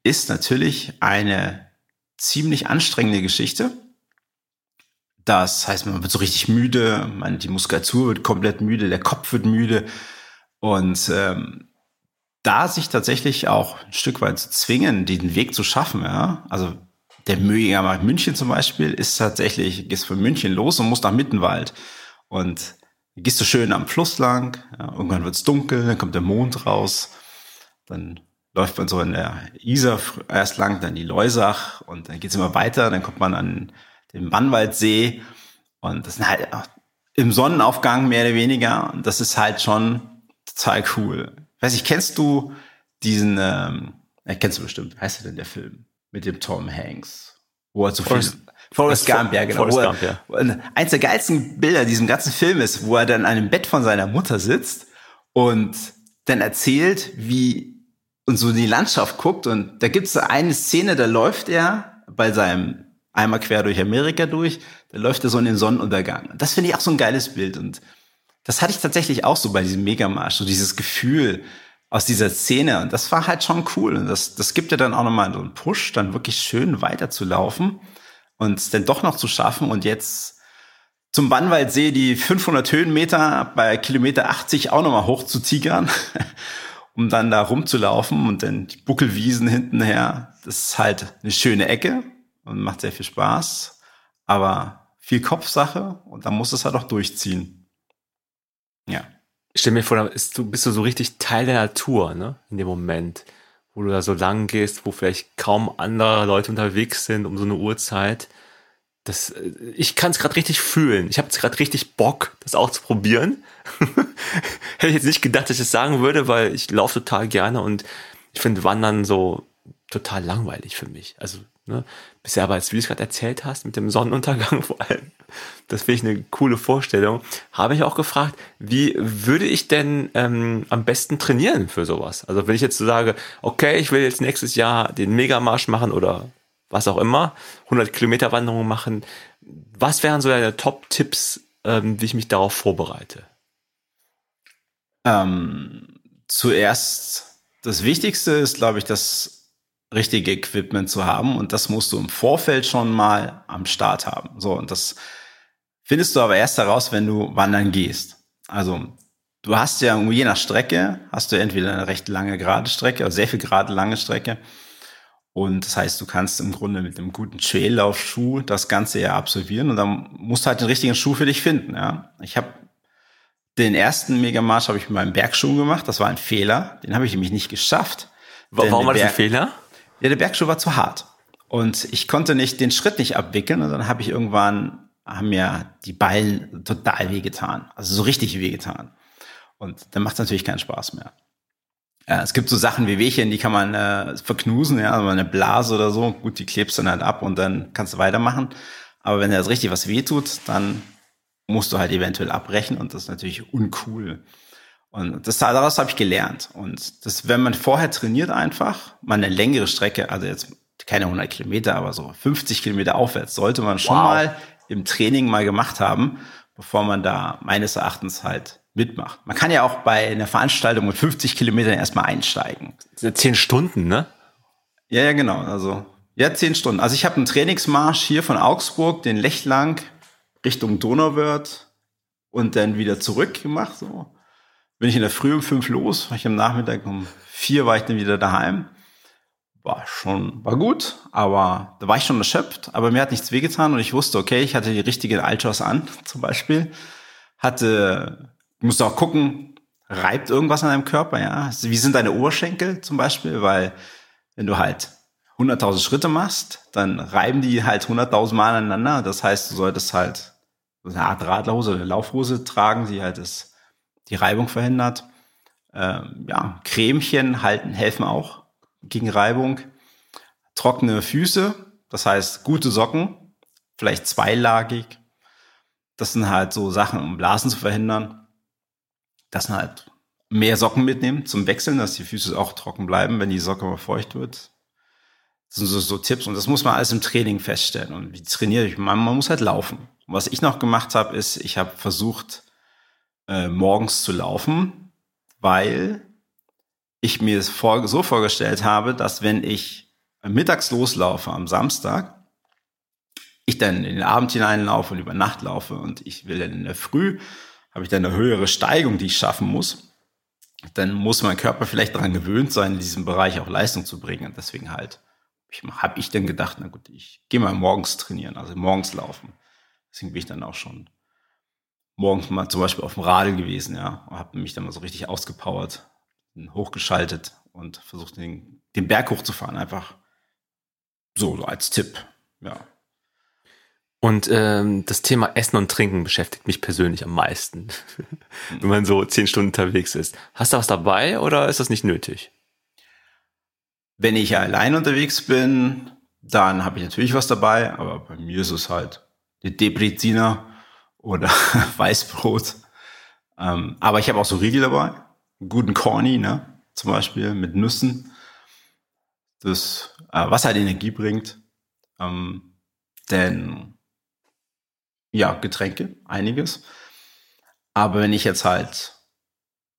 ist natürlich eine ziemlich anstrengende Geschichte. Das heißt, man wird so richtig müde, man, die Muskulatur wird komplett müde, der Kopf wird müde. Und ähm, da sich tatsächlich auch ein Stück weit zu zwingen, den Weg zu schaffen, ja, also der Mühiger München zum Beispiel ist tatsächlich, gehst von München los und musst nach Mittenwald. Und gehst du schön am Fluss lang, ja, irgendwann wird's dunkel, dann kommt der Mond raus, dann läuft man so in der Isar erst lang, dann die Leusach und dann geht's immer weiter, dann kommt man an dem Bannwaldsee. Und das ist halt im Sonnenaufgang mehr oder weniger. Und das ist halt schon total cool. Weiß ich, kennst du diesen, ähm, ja, kennst du bestimmt, wie heißt der denn der Film? Mit dem Tom Hanks. wo er zu viel Forrest Gump, ja, genau. Forrest Gump, ja. Eins der geilsten Bilder in diesem ganzen Film ist, wo er dann an dem Bett von seiner Mutter sitzt und dann erzählt, wie und so die Landschaft guckt und da gibt es eine Szene, da läuft er bei seinem einmal quer durch Amerika durch, da läuft er so in den Sonnenuntergang. Das finde ich auch so ein geiles Bild. Und das hatte ich tatsächlich auch so bei diesem Megamarsch, so dieses Gefühl aus dieser Szene. Und das war halt schon cool. Und das, das gibt ja dann auch nochmal so einen Push, dann wirklich schön weiterzulaufen und es dann doch noch zu schaffen. Und jetzt zum Bannwaldsee die 500 Höhenmeter bei Kilometer 80 auch nochmal hoch zu tigern, um dann da rumzulaufen und dann die Buckelwiesen hintenher. Das ist halt eine schöne Ecke und macht sehr viel Spaß, aber viel Kopfsache und dann muss es halt auch durchziehen. Ja. Ich stell mir vor, bist du, bist du so richtig Teil der Natur, ne? In dem Moment wo du da so lang gehst, wo vielleicht kaum andere Leute unterwegs sind um so eine Uhrzeit. Das, äh, ich kann es gerade richtig fühlen. Ich habe jetzt gerade richtig Bock, das auch zu probieren. Hätte ich jetzt nicht gedacht, dass ich das sagen würde, weil ich laufe total gerne und ich finde Wandern so total langweilig für mich. Also Ne? Bisher aber, als du es gerade erzählt hast, mit dem Sonnenuntergang vor allem, das finde ich eine coole Vorstellung, habe ich auch gefragt, wie würde ich denn ähm, am besten trainieren für sowas? Also wenn ich jetzt so sage, okay, ich will jetzt nächstes Jahr den Megamarsch machen oder was auch immer, 100 Kilometer Wanderung machen, was wären so deine Top-Tipps, ähm, wie ich mich darauf vorbereite? Ähm, zuerst, das Wichtigste ist, glaube ich, dass richtige Equipment zu haben. Und das musst du im Vorfeld schon mal am Start haben. So, und das findest du aber erst heraus, wenn du wandern gehst. Also, du hast ja je nach Strecke, hast du entweder eine recht lange gerade Strecke, also sehr viel gerade lange Strecke. Und das heißt, du kannst im Grunde mit einem guten Traillaufschuh das Ganze ja absolvieren und dann musst du halt den richtigen Schuh für dich finden. Ja, ich habe den ersten Megamarsch habe ich mit meinem Bergschuh gemacht. Das war ein Fehler. Den habe ich nämlich nicht geschafft. Warum war das ein Fehler? Ja, der Bergschuh war zu hart. Und ich konnte nicht den Schritt nicht abwickeln. Und dann habe ich irgendwann, haben mir die Ballen total wehgetan. Also so richtig wehgetan. Und dann macht es natürlich keinen Spaß mehr. Ja, es gibt so Sachen wie Wehchen, die kann man äh, verknusen, ja, also eine Blase oder so. Gut, die klebst dann halt ab und dann kannst du weitermachen. Aber wenn da jetzt richtig was wehtut, dann musst du halt eventuell abbrechen und das ist natürlich uncool. Und das, daraus habe ich gelernt. Und das, wenn man vorher trainiert einfach, mal eine längere Strecke, also jetzt keine 100 Kilometer, aber so 50 Kilometer aufwärts, sollte man schon wow. mal im Training mal gemacht haben, bevor man da meines Erachtens halt mitmacht. Man kann ja auch bei einer Veranstaltung mit 50 Kilometern erstmal einsteigen. Zehn Stunden, ne? Ja, ja, genau. Also ja, zehn Stunden. Also ich habe einen Trainingsmarsch hier von Augsburg, den Lech lang Richtung Donauwörth und dann wieder zurück gemacht. So bin ich in der Früh um fünf los, war ich am Nachmittag um vier war ich dann wieder daheim. War schon, war gut, aber da war ich schon erschöpft, aber mir hat nichts wehgetan und ich wusste, okay, ich hatte die richtigen Alters an, zum Beispiel. Hatte, musste auch gucken, reibt irgendwas an deinem Körper, ja. Wie sind deine Oberschenkel zum Beispiel? Weil, wenn du halt 100.000 Schritte machst, dann reiben die halt 100.000 Mal aneinander. Das heißt, du solltest halt eine Art Radlerhose oder Laufhose tragen, die halt das die Reibung verhindert. Ähm, ja, Cremchen halten, helfen auch gegen Reibung. Trockene Füße, das heißt gute Socken, vielleicht zweilagig. Das sind halt so Sachen, um Blasen zu verhindern. Das sind halt mehr Socken mitnehmen zum Wechseln, dass die Füße auch trocken bleiben, wenn die Socke mal feucht wird. Das sind so, so Tipps und das muss man alles im Training feststellen. Und wie trainiere ich? Man, man muss halt laufen. Und was ich noch gemacht habe, ist, ich habe versucht, äh, morgens zu laufen, weil ich mir es vor, so vorgestellt habe, dass wenn ich mittags loslaufe am Samstag, ich dann in den Abend hineinlaufe und über Nacht laufe und ich will dann in der Früh, habe ich dann eine höhere Steigung, die ich schaffen muss, dann muss mein Körper vielleicht daran gewöhnt sein, in diesem Bereich auch Leistung zu bringen. Und deswegen halt habe ich dann gedacht, na gut, ich gehe mal morgens trainieren, also morgens laufen. Deswegen bin ich dann auch schon morgens mal zum Beispiel auf dem Radl gewesen, ja, habe mich dann mal so richtig ausgepowert, hochgeschaltet und versucht, den, den Berg hochzufahren, einfach so, so als Tipp, ja. Und ähm, das Thema Essen und Trinken beschäftigt mich persönlich am meisten, wenn man so zehn Stunden unterwegs ist. Hast du was dabei oder ist das nicht nötig? Wenn ich allein unterwegs bin, dann habe ich natürlich was dabei, aber bei mir ist es halt die Debreziner oder Weißbrot. Ähm, aber ich habe auch so Riegel dabei, einen guten Corny, ne? zum Beispiel mit Nüssen, das, äh, was halt Energie bringt. Ähm, denn ja, Getränke, einiges. Aber wenn ich jetzt halt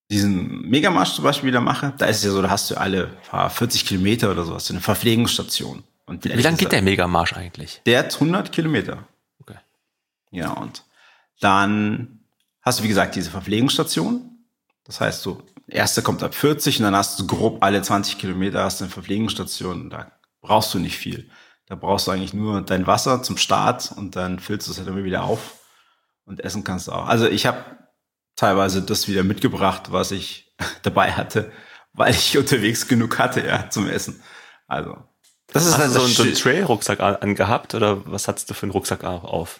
diesen Megamarsch zum Beispiel wieder mache, da ist es ja so, da hast du alle paar 40 Kilometer oder so, hast du eine Verpflegungsstation. Und Wie lange geht der Megamarsch eigentlich? Der hat 100 Kilometer. Okay. Ja, und dann hast du, wie gesagt, diese Verpflegungsstation. Das heißt, so, erste kommt ab 40 und dann hast du grob alle 20 Kilometer hast du eine Verpflegungsstation. Da brauchst du nicht viel. Da brauchst du eigentlich nur dein Wasser zum Start und dann füllst du es halt immer wieder auf und essen kannst du auch. Also ich habe teilweise das wieder mitgebracht, was ich dabei hatte, weil ich unterwegs genug hatte, ja, zum Essen. Also, das ist Hast du so, so einen Trail-Rucksack angehabt oder was hattest du für einen Rucksack auf?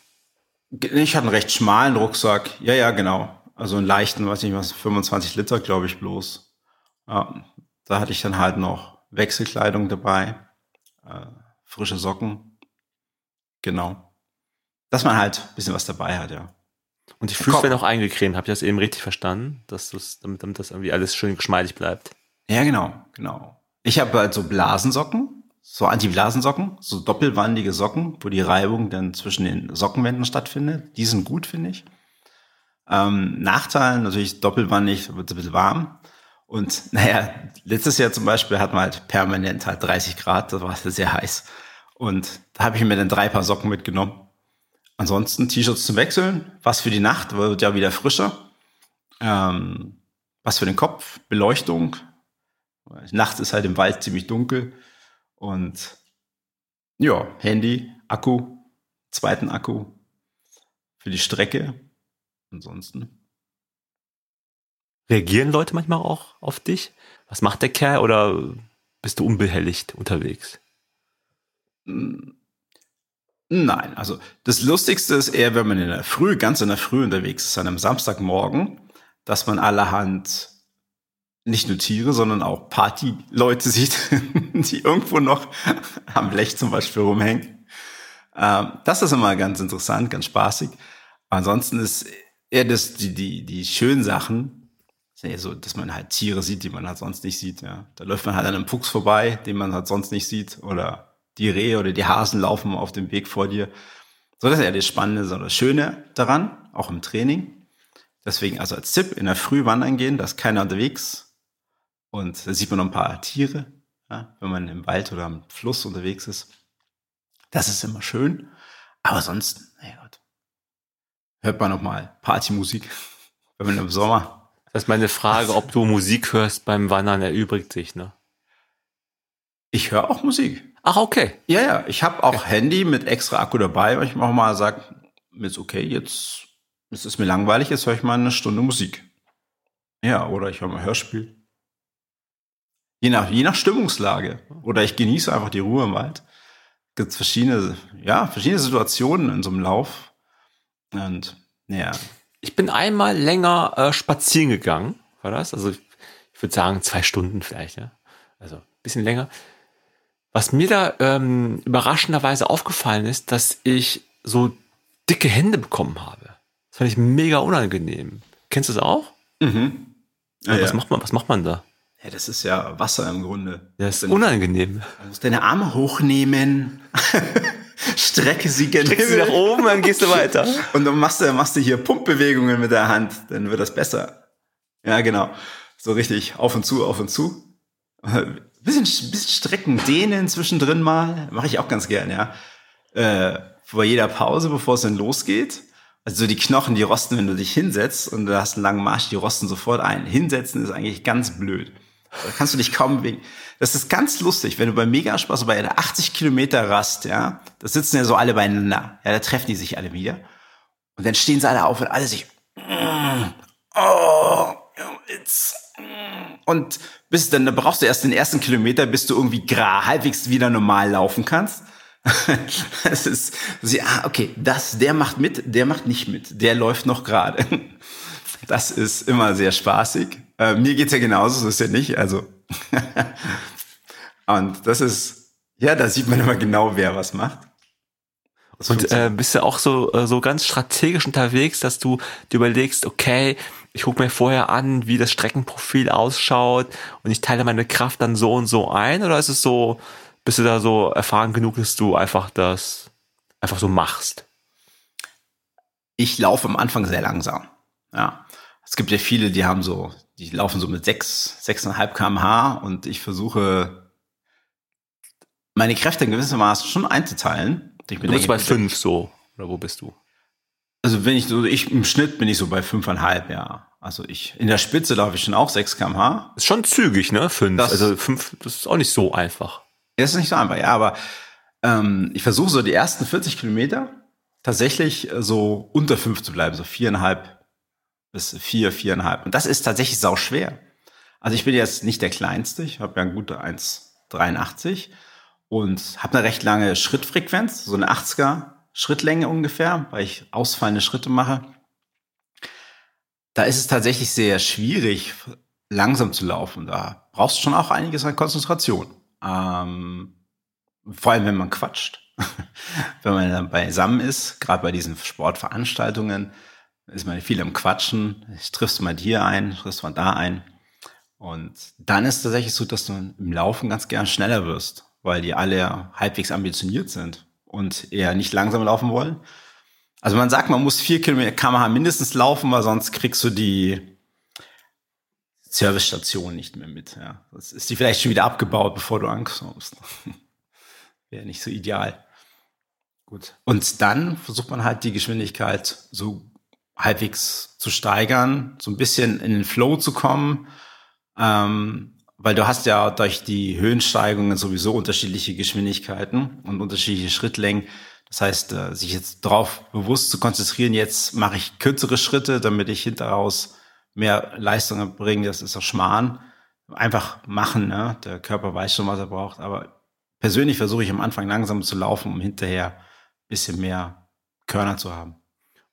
Ich hatte einen recht schmalen Rucksack. Ja, ja, genau. Also einen leichten, weiß nicht was, 25 Liter, glaube ich, bloß. Ja, da hatte ich dann halt noch Wechselkleidung dabei, äh, frische Socken. Genau. Dass man halt ein bisschen was dabei hat, ja. Und die Füße werden auch eingecremt. Habe ich das eben richtig verstanden? Dass damit, damit das irgendwie alles schön geschmeidig bleibt. Ja, genau, genau. Ich habe halt so Blasensocken, so Anti-Blasensocken, so doppelwandige Socken, wo die Reibung dann zwischen den Sockenwänden stattfindet. Die sind gut, finde ich. Ähm, Nachteil natürlich doppelwandig, wird ein bisschen warm. Und naja, letztes Jahr zum Beispiel hat man halt permanent halt 30 Grad, das war sehr heiß. Und da habe ich mir dann drei Paar Socken mitgenommen Ansonsten T-Shirts zum Wechseln, was für die Nacht, wird ja wieder frischer. Ähm, was für den Kopf, Beleuchtung. Nachts ist halt im Wald ziemlich dunkel. Und ja, Handy, Akku, zweiten Akku für die Strecke. Ansonsten. Reagieren Leute manchmal auch auf dich? Was macht der Kerl oder bist du unbehelligt unterwegs? Hm. Nein, also das Lustigste ist eher, wenn man in der Früh, ganz in der Früh unterwegs ist, an einem Samstagmorgen, dass man allerhand nicht nur Tiere, sondern auch Partyleute sieht, die irgendwo noch am Blech zum Beispiel rumhängen. Ähm, das ist immer ganz interessant, ganz spaßig. Ansonsten ist eher das, die, die, die schönen Sachen, ja so, dass man halt Tiere sieht, die man halt sonst nicht sieht. Ja. Da läuft man halt an einem Fuchs vorbei, den man halt sonst nicht sieht, oder die Rehe oder die Hasen laufen auf dem Weg vor dir. So, das ist ja das Spannende, so das Schöne daran, auch im Training. Deswegen also als Tipp, in der Früh wandern gehen, da ist keiner unterwegs. Und da sieht man noch ein paar Tiere, ja, wenn man im Wald oder am Fluss unterwegs ist. Das ist immer schön. Aber sonst, naja Gott, hört man noch mal Partymusik, wenn man im Sommer. Das ist meine Frage, ob du Musik hörst beim Wandern, erübrigt sich, ne? Ich höre auch Musik. Ach, okay. Ja, ja. Ich habe auch okay. Handy mit extra Akku dabei, weil ich auch mal sage, ist okay, jetzt ist es mir langweilig, jetzt höre ich mal eine Stunde Musik. Ja, oder ich höre mal Hörspiel. Je nach, je nach Stimmungslage. Oder ich genieße einfach die Ruhe im Wald. Gibt verschiedene, ja, verschiedene Situationen in so einem Lauf. Und, ja. Ich bin einmal länger äh, spazieren gegangen, war das? Also, ich, ich würde sagen, zwei Stunden vielleicht, ja. Also, ein bisschen länger. Was mir da ähm, überraschenderweise aufgefallen ist, dass ich so dicke Hände bekommen habe. Das fand ich mega unangenehm. Kennst du das auch? Mhm. Ja, was, ja. macht man, was macht man da? Ja, das ist ja Wasser im Grunde. Das ist unangenehm. Du musst deine Arme hochnehmen, strecke sie gerne. Strecke sie nach oben, dann gehst du weiter. Und dann machst du, machst du hier Pumpbewegungen mit der Hand, dann wird das besser. Ja, genau. So richtig auf und zu, auf und zu bisschen, bisschen strecken, dehnen zwischendrin mal. Mache ich auch ganz gern, ja. Äh, vor jeder Pause, bevor es dann losgeht. Also so die Knochen, die rosten, wenn du dich hinsetzt und du hast einen langen Marsch, die rosten sofort ein. Hinsetzen ist eigentlich ganz blöd. Da kannst du dich kaum bewegen. Das ist ganz lustig, wenn du beim Megaspaß bei der 80 Kilometer Rast, ja, da sitzen ja so alle beieinander. Ja, da treffen die sich alle wieder. Und dann stehen sie alle auf und alle sich, mm, oh, it's, mm. und bis dann da brauchst du erst den ersten Kilometer, bis du irgendwie gra halbwegs wieder normal laufen kannst. das ist, sie, ah, okay, das, der macht mit, der macht nicht mit, der läuft noch gerade. Das ist immer sehr spaßig. Äh, mir geht's ja genauso, so ist ja nicht, also. Und das ist, Ja, da sieht man immer genau, wer was macht. Und äh, bist du auch so, äh, so ganz strategisch unterwegs, dass du dir überlegst, okay, ich gucke mir vorher an, wie das Streckenprofil ausschaut und ich teile meine Kraft dann so und so ein? Oder ist es so, bist du da so erfahren genug, dass du einfach das einfach so machst? Ich laufe am Anfang sehr langsam. Ja. Es gibt ja viele, die haben so, die laufen so mit sechs, sechseinhalb kmh und ich versuche meine Kräfte in gewissermaßen schon einzuteilen. Ich bin du bist bei fünf so, oder wo bist du? Also wenn ich so, ich im Schnitt bin ich so bei fünfeinhalb, ja. Also ich in der Spitze laufe ich schon auch 6 km/h. Ist schon zügig, ne? Fünf. Das, also fünf, das ist auch nicht so einfach. Das ist nicht so einfach, ja, aber ähm, ich versuche so die ersten 40 Kilometer tatsächlich äh, so unter fünf zu bleiben, so viereinhalb bis vier, viereinhalb. Und das ist tatsächlich sau schwer. Also ich bin jetzt nicht der Kleinste, ich habe ja eine gute 1,83 und habe eine recht lange Schrittfrequenz, so eine 80er Schrittlänge ungefähr, weil ich ausfallende Schritte mache. Da ist es tatsächlich sehr schwierig, langsam zu laufen. Da brauchst du schon auch einiges an Konzentration. Ähm, vor allem, wenn man quatscht. wenn man dann beisammen ist, gerade bei diesen Sportveranstaltungen, ist man viel am Quatschen. Ich triffst mal hier ein, triffst mal da ein. Und dann ist tatsächlich so, dass du im Laufen ganz gern schneller wirst, weil die alle halbwegs ambitioniert sind und eher nicht langsam laufen wollen. Also man sagt, man muss vier Kilometer kmh mindestens laufen, weil sonst kriegst du die Servicestation nicht mehr mit. Ja. Das ist die vielleicht schon wieder abgebaut, bevor du ankommst. Wäre nicht so ideal. Gut. Und dann versucht man halt die Geschwindigkeit so halbwegs zu steigern, so ein bisschen in den Flow zu kommen. Ähm, weil du hast ja durch die Höhensteigungen sowieso unterschiedliche Geschwindigkeiten und unterschiedliche Schrittlängen. Das heißt, äh, sich jetzt darauf bewusst zu konzentrieren, jetzt mache ich kürzere Schritte, damit ich hinteraus mehr Leistung erbringe, das ist doch Schmarrn. Einfach machen, ne? Der Körper weiß schon, was er braucht. Aber persönlich versuche ich am Anfang langsam zu laufen, um hinterher ein bisschen mehr Körner zu haben.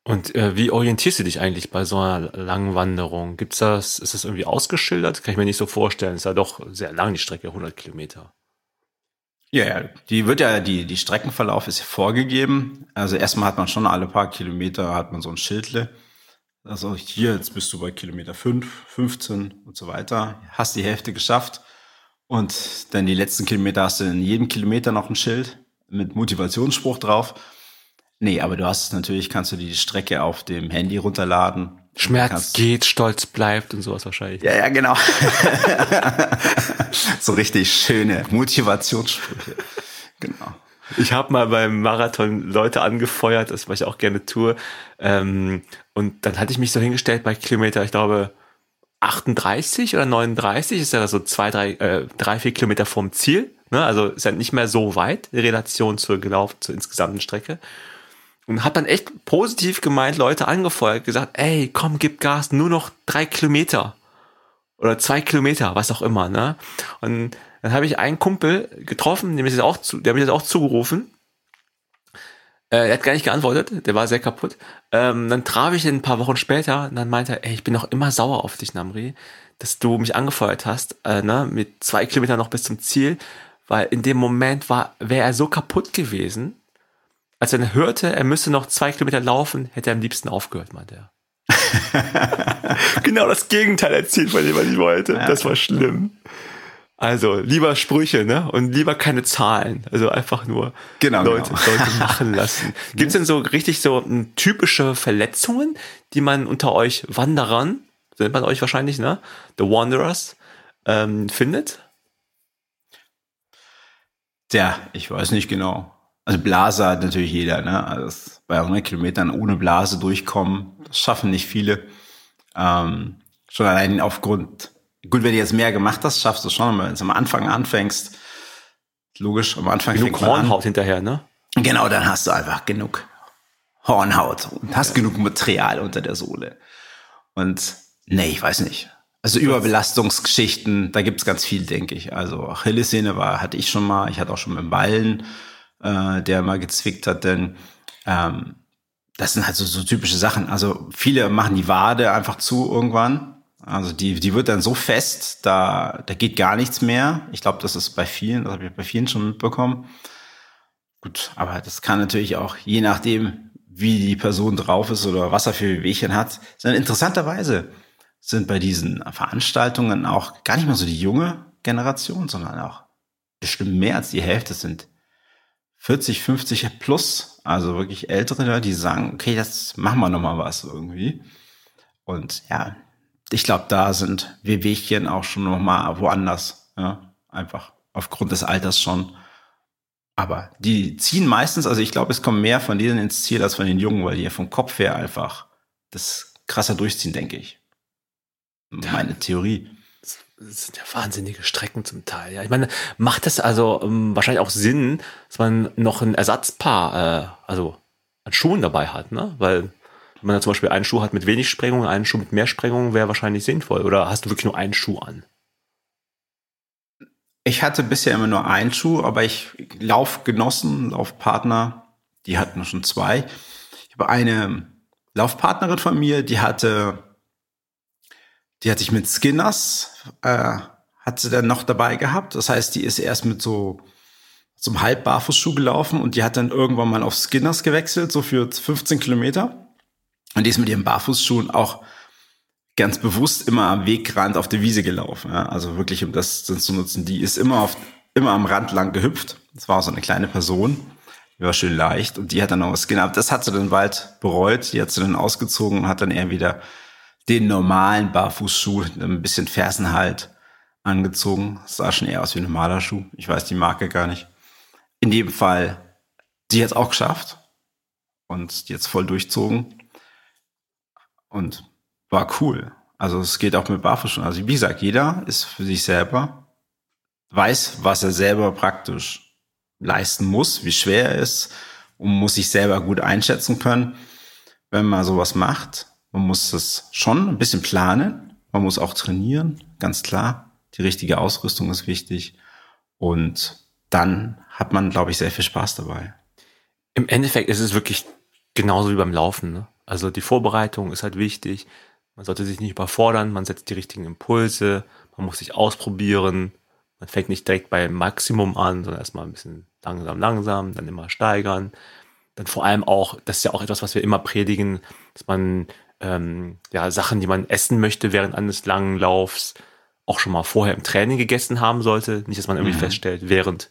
Und äh, wie orientierst du dich eigentlich bei so einer langen Wanderung? Gibt's das, ist das irgendwie ausgeschildert? Kann ich mir nicht so vorstellen. Ist ja doch sehr lang, die Strecke, 100 Kilometer. Ja, ja, die wird ja, die, die Streckenverlauf ist vorgegeben. Also erstmal hat man schon alle paar Kilometer hat man so ein Schildle. Also hier, jetzt bist du bei Kilometer 5, 15 und so weiter. Hast die Hälfte geschafft. Und dann die letzten Kilometer hast du in jedem Kilometer noch ein Schild mit Motivationsspruch drauf. Nee, aber du hast natürlich, kannst du die Strecke auf dem Handy runterladen. Schmerz geht, Stolz bleibt und sowas wahrscheinlich. Ja, ja, genau. so richtig schöne Motivationssprüche. Genau. Ich habe mal beim Marathon Leute angefeuert, das was ich auch gerne tue. Ähm, und dann hatte ich mich so hingestellt bei Kilometer, ich glaube 38 oder 39, ist ja so zwei, drei, äh, drei, vier Kilometer vom Ziel. Ne? Also ist ja nicht mehr so weit in Relation zur gelaufen, zur insgesamten Strecke und hat dann echt positiv gemeint Leute angefeuert, gesagt, ey, komm, gib Gas, nur noch drei Kilometer oder zwei Kilometer, was auch immer, ne? Und dann habe ich einen Kumpel getroffen, dem ist jetzt auch zu, der mir jetzt auch zugerufen. Äh, er hat gar nicht geantwortet, der war sehr kaputt. Ähm, dann traf ich ihn ein paar Wochen später und dann meinte er, ey, ich bin noch immer sauer auf dich, Namri, dass du mich angefeuert hast, äh, ne, mit zwei Kilometern noch bis zum Ziel, weil in dem Moment war, wäre er so kaputt gewesen, als er hörte, er müsse noch zwei Kilometer laufen, hätte er am liebsten aufgehört, meinte er. genau das Gegenteil erzielt von dem, was ich wollte. Ja, das war schlimm. Also lieber Sprüche, ne? Und lieber keine Zahlen. Also einfach nur genau, Leute, genau. Leute machen lassen. Gibt's denn so richtig so typische Verletzungen, die man unter euch Wanderern, nennt man euch wahrscheinlich, ne? The Wanderers, ähm, findet? Tja, ich weiß nicht genau. Also Blase hat natürlich jeder, ne? Also bei 100 Kilometern ohne Blase durchkommen, das schaffen nicht viele. Ähm, schon allein aufgrund, gut, wenn du jetzt mehr gemacht hast, schaffst du schon, wenn du am Anfang anfängst, logisch, am Anfang genug Hornhaut hinterher, ne? Genau, dann hast du einfach genug Hornhaut und hast ja. genug Material unter der Sohle. Und nee, ich weiß nicht. Also Überbelastungsgeschichten, da gibt's ganz viel, denke ich. Also Achillessehne war, hatte ich schon mal, ich hatte auch schon mit dem Ballen äh, der mal gezwickt hat, denn ähm, das sind halt so, so typische Sachen. Also viele machen die Wade einfach zu irgendwann. Also die, die wird dann so fest, da, da geht gar nichts mehr. Ich glaube, das ist bei vielen, das habe ich bei vielen schon mitbekommen. Gut, aber das kann natürlich auch, je nachdem, wie die Person drauf ist oder was er für Wehchen hat, sind interessanterweise sind bei diesen Veranstaltungen auch gar nicht mehr so die junge Generation, sondern auch bestimmt mehr als die Hälfte sind 40, 50 plus, also wirklich ältere, die sagen, okay, das machen wir nochmal was irgendwie. Und ja, ich glaube, da sind Wehwehchen auch schon nochmal woanders, ja, einfach aufgrund des Alters schon. Aber die ziehen meistens, also ich glaube, es kommen mehr von denen ins Ziel als von den Jungen, weil die ja vom Kopf her einfach das krasser durchziehen, denke ich. Meine Theorie. Das sind ja wahnsinnige Strecken zum Teil. Ja, ich meine, macht das also ähm, wahrscheinlich auch Sinn, dass man noch ein Ersatzpaar, äh, also an Schuhen dabei hat, ne? Weil wenn man da zum Beispiel einen Schuh hat mit wenig Sprengung, einen Schuh mit mehr Sprengung, wäre wahrscheinlich sinnvoll. Oder hast du wirklich nur einen Schuh an? Ich hatte bisher immer nur einen Schuh, aber ich Laufgenossen, Laufpartner, die hatten schon zwei. Ich habe eine Laufpartnerin von mir, die hatte, die hatte ich mit Skinners, äh, hat sie dann noch dabei gehabt. Das heißt, die ist erst mit so zum Halbbarfußschuh gelaufen und die hat dann irgendwann mal auf Skinners gewechselt, so für 15 Kilometer. Und die ist mit ihren Barfußschuhen auch ganz bewusst immer am Wegrand auf der Wiese gelaufen. Ja? Also wirklich, um das zu nutzen. Die ist immer auf, immer am Rand lang gehüpft. Das war so eine kleine Person. Die war schön leicht und die hat dann was genau. Das hat sie dann bald bereut. Die hat sie dann ausgezogen und hat dann eher wieder den normalen Barfußschuh, ein bisschen Fersenhalt angezogen. Das sah schon eher aus wie ein normaler Schuh. Ich weiß die Marke gar nicht. In dem Fall, die hat es auch geschafft und jetzt voll durchzogen. Und war cool. Also es geht auch mit Barfußschuhen. Also wie gesagt, jeder ist für sich selber, weiß, was er selber praktisch leisten muss, wie schwer er ist und muss sich selber gut einschätzen können, wenn man sowas macht. Man muss das schon ein bisschen planen. Man muss auch trainieren, ganz klar. Die richtige Ausrüstung ist wichtig. Und dann hat man, glaube ich, sehr viel Spaß dabei. Im Endeffekt ist es wirklich genauso wie beim Laufen. Ne? Also die Vorbereitung ist halt wichtig. Man sollte sich nicht überfordern, man setzt die richtigen Impulse, man muss sich ausprobieren. Man fängt nicht direkt beim Maximum an, sondern erstmal ein bisschen langsam, langsam, dann immer steigern. Dann vor allem auch, das ist ja auch etwas, was wir immer predigen, dass man ähm, ja Sachen, die man essen möchte während eines langen Laufs, auch schon mal vorher im Training gegessen haben sollte. Nicht, dass man irgendwie mhm. feststellt, während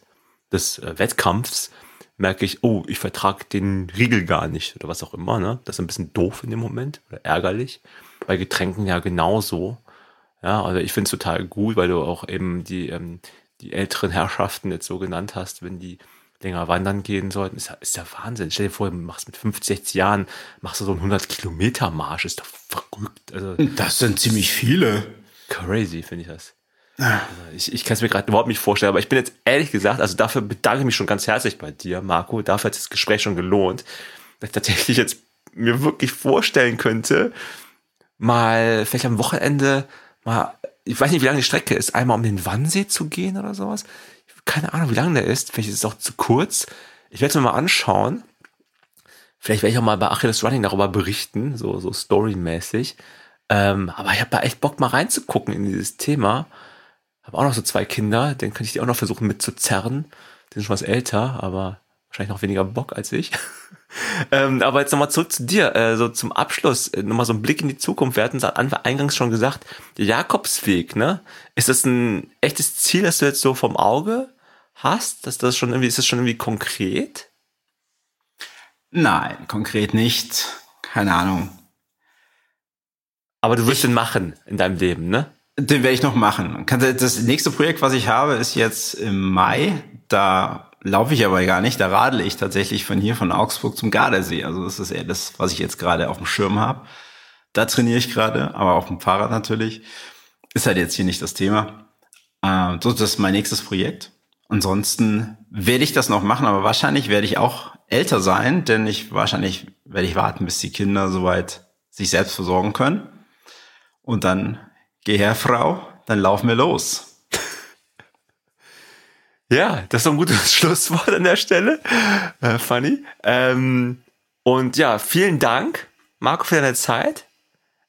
des äh, Wettkampfs merke ich, oh, ich vertrage den Riegel gar nicht oder was auch immer. Ne? Das ist ein bisschen doof in dem Moment oder ärgerlich bei Getränken ja genauso. Ja, also ich finde es total gut, weil du auch eben die, ähm, die älteren Herrschaften jetzt so genannt hast, wenn die länger wandern gehen sollten, ist ja, ist ja Wahnsinn. Stell dir vor, du machst mit 50, 60 Jahren, machst du so einen 100 Kilometer Marsch, ist doch verrückt. Also, das sind ziemlich viele. Crazy, finde ich das. Also ich ich kann es mir gerade überhaupt nicht vorstellen, aber ich bin jetzt ehrlich gesagt, also dafür bedanke ich mich schon ganz herzlich bei dir, Marco. Dafür hat das Gespräch schon gelohnt, dass ich tatsächlich jetzt mir wirklich vorstellen könnte, mal vielleicht am Wochenende mal, ich weiß nicht, wie lange die Strecke ist, einmal um den Wannsee zu gehen oder sowas. Keine Ahnung, wie lange der ist. Vielleicht ist es auch zu kurz. Ich werde es mir mal anschauen. Vielleicht werde ich auch mal bei Achilles Running darüber berichten, so, so storymäßig. Ähm, aber ich habe da echt Bock mal reinzugucken in dieses Thema. Habe auch noch so zwei Kinder, den könnte ich die auch noch versuchen mitzuzerren. Die sind schon was älter, aber wahrscheinlich noch weniger Bock als ich. ähm, aber jetzt nochmal zurück zu dir, äh, so zum Abschluss, äh, nochmal so ein Blick in die Zukunft. Wir hatten es eingangs schon gesagt, Jakobsweg, ne? Ist das ein echtes Ziel, das du jetzt so vom Auge hast? Dass das schon irgendwie, ist das schon irgendwie konkret? Nein, konkret nicht. Keine Ahnung. Aber du wirst ich, den machen in deinem Leben, ne? Den werde ich noch machen. Das nächste Projekt, was ich habe, ist jetzt im Mai. Da laufe ich aber gar nicht. Da radle ich tatsächlich von hier, von Augsburg zum Gardasee. Also das ist eher das, was ich jetzt gerade auf dem Schirm habe. Da trainiere ich gerade, aber auf dem Fahrrad natürlich. Ist halt jetzt hier nicht das Thema. Äh, so, das ist mein nächstes Projekt. Ansonsten werde ich das noch machen, aber wahrscheinlich werde ich auch älter sein, denn ich wahrscheinlich werde ich warten, bis die Kinder soweit sich selbst versorgen können. Und dann geh her, Frau, dann laufen wir los. Ja, das ist ein gutes Schlusswort an der Stelle. Äh, funny. Ähm, und ja, vielen Dank, Marco, für deine Zeit.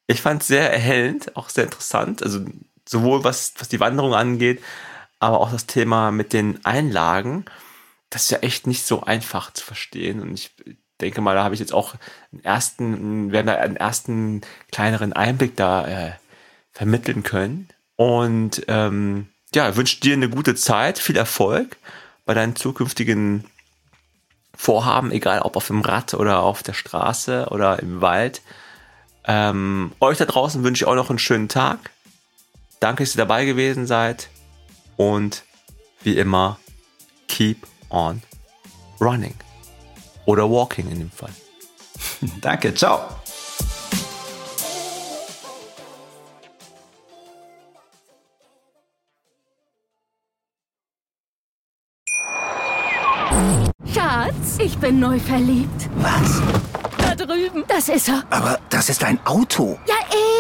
Ich fand es sehr erhellend, auch sehr interessant. Also sowohl was, was die Wanderung angeht, aber auch das Thema mit den Einlagen. Das ist ja echt nicht so einfach zu verstehen. Und ich denke mal, da habe ich jetzt auch einen ersten, wir haben da einen ersten kleineren Einblick da äh, vermitteln können. Und ähm, ja, wünsche dir eine gute Zeit, viel Erfolg bei deinen zukünftigen Vorhaben, egal ob auf dem Rad oder auf der Straße oder im Wald. Ähm, euch da draußen wünsche ich auch noch einen schönen Tag. Danke, dass ihr dabei gewesen seid. Und wie immer, keep on running. Oder walking in dem Fall. Danke, ciao. Schatz, ich bin neu verliebt. Was? Da drüben. Das ist er. Aber das ist ein Auto. Ja,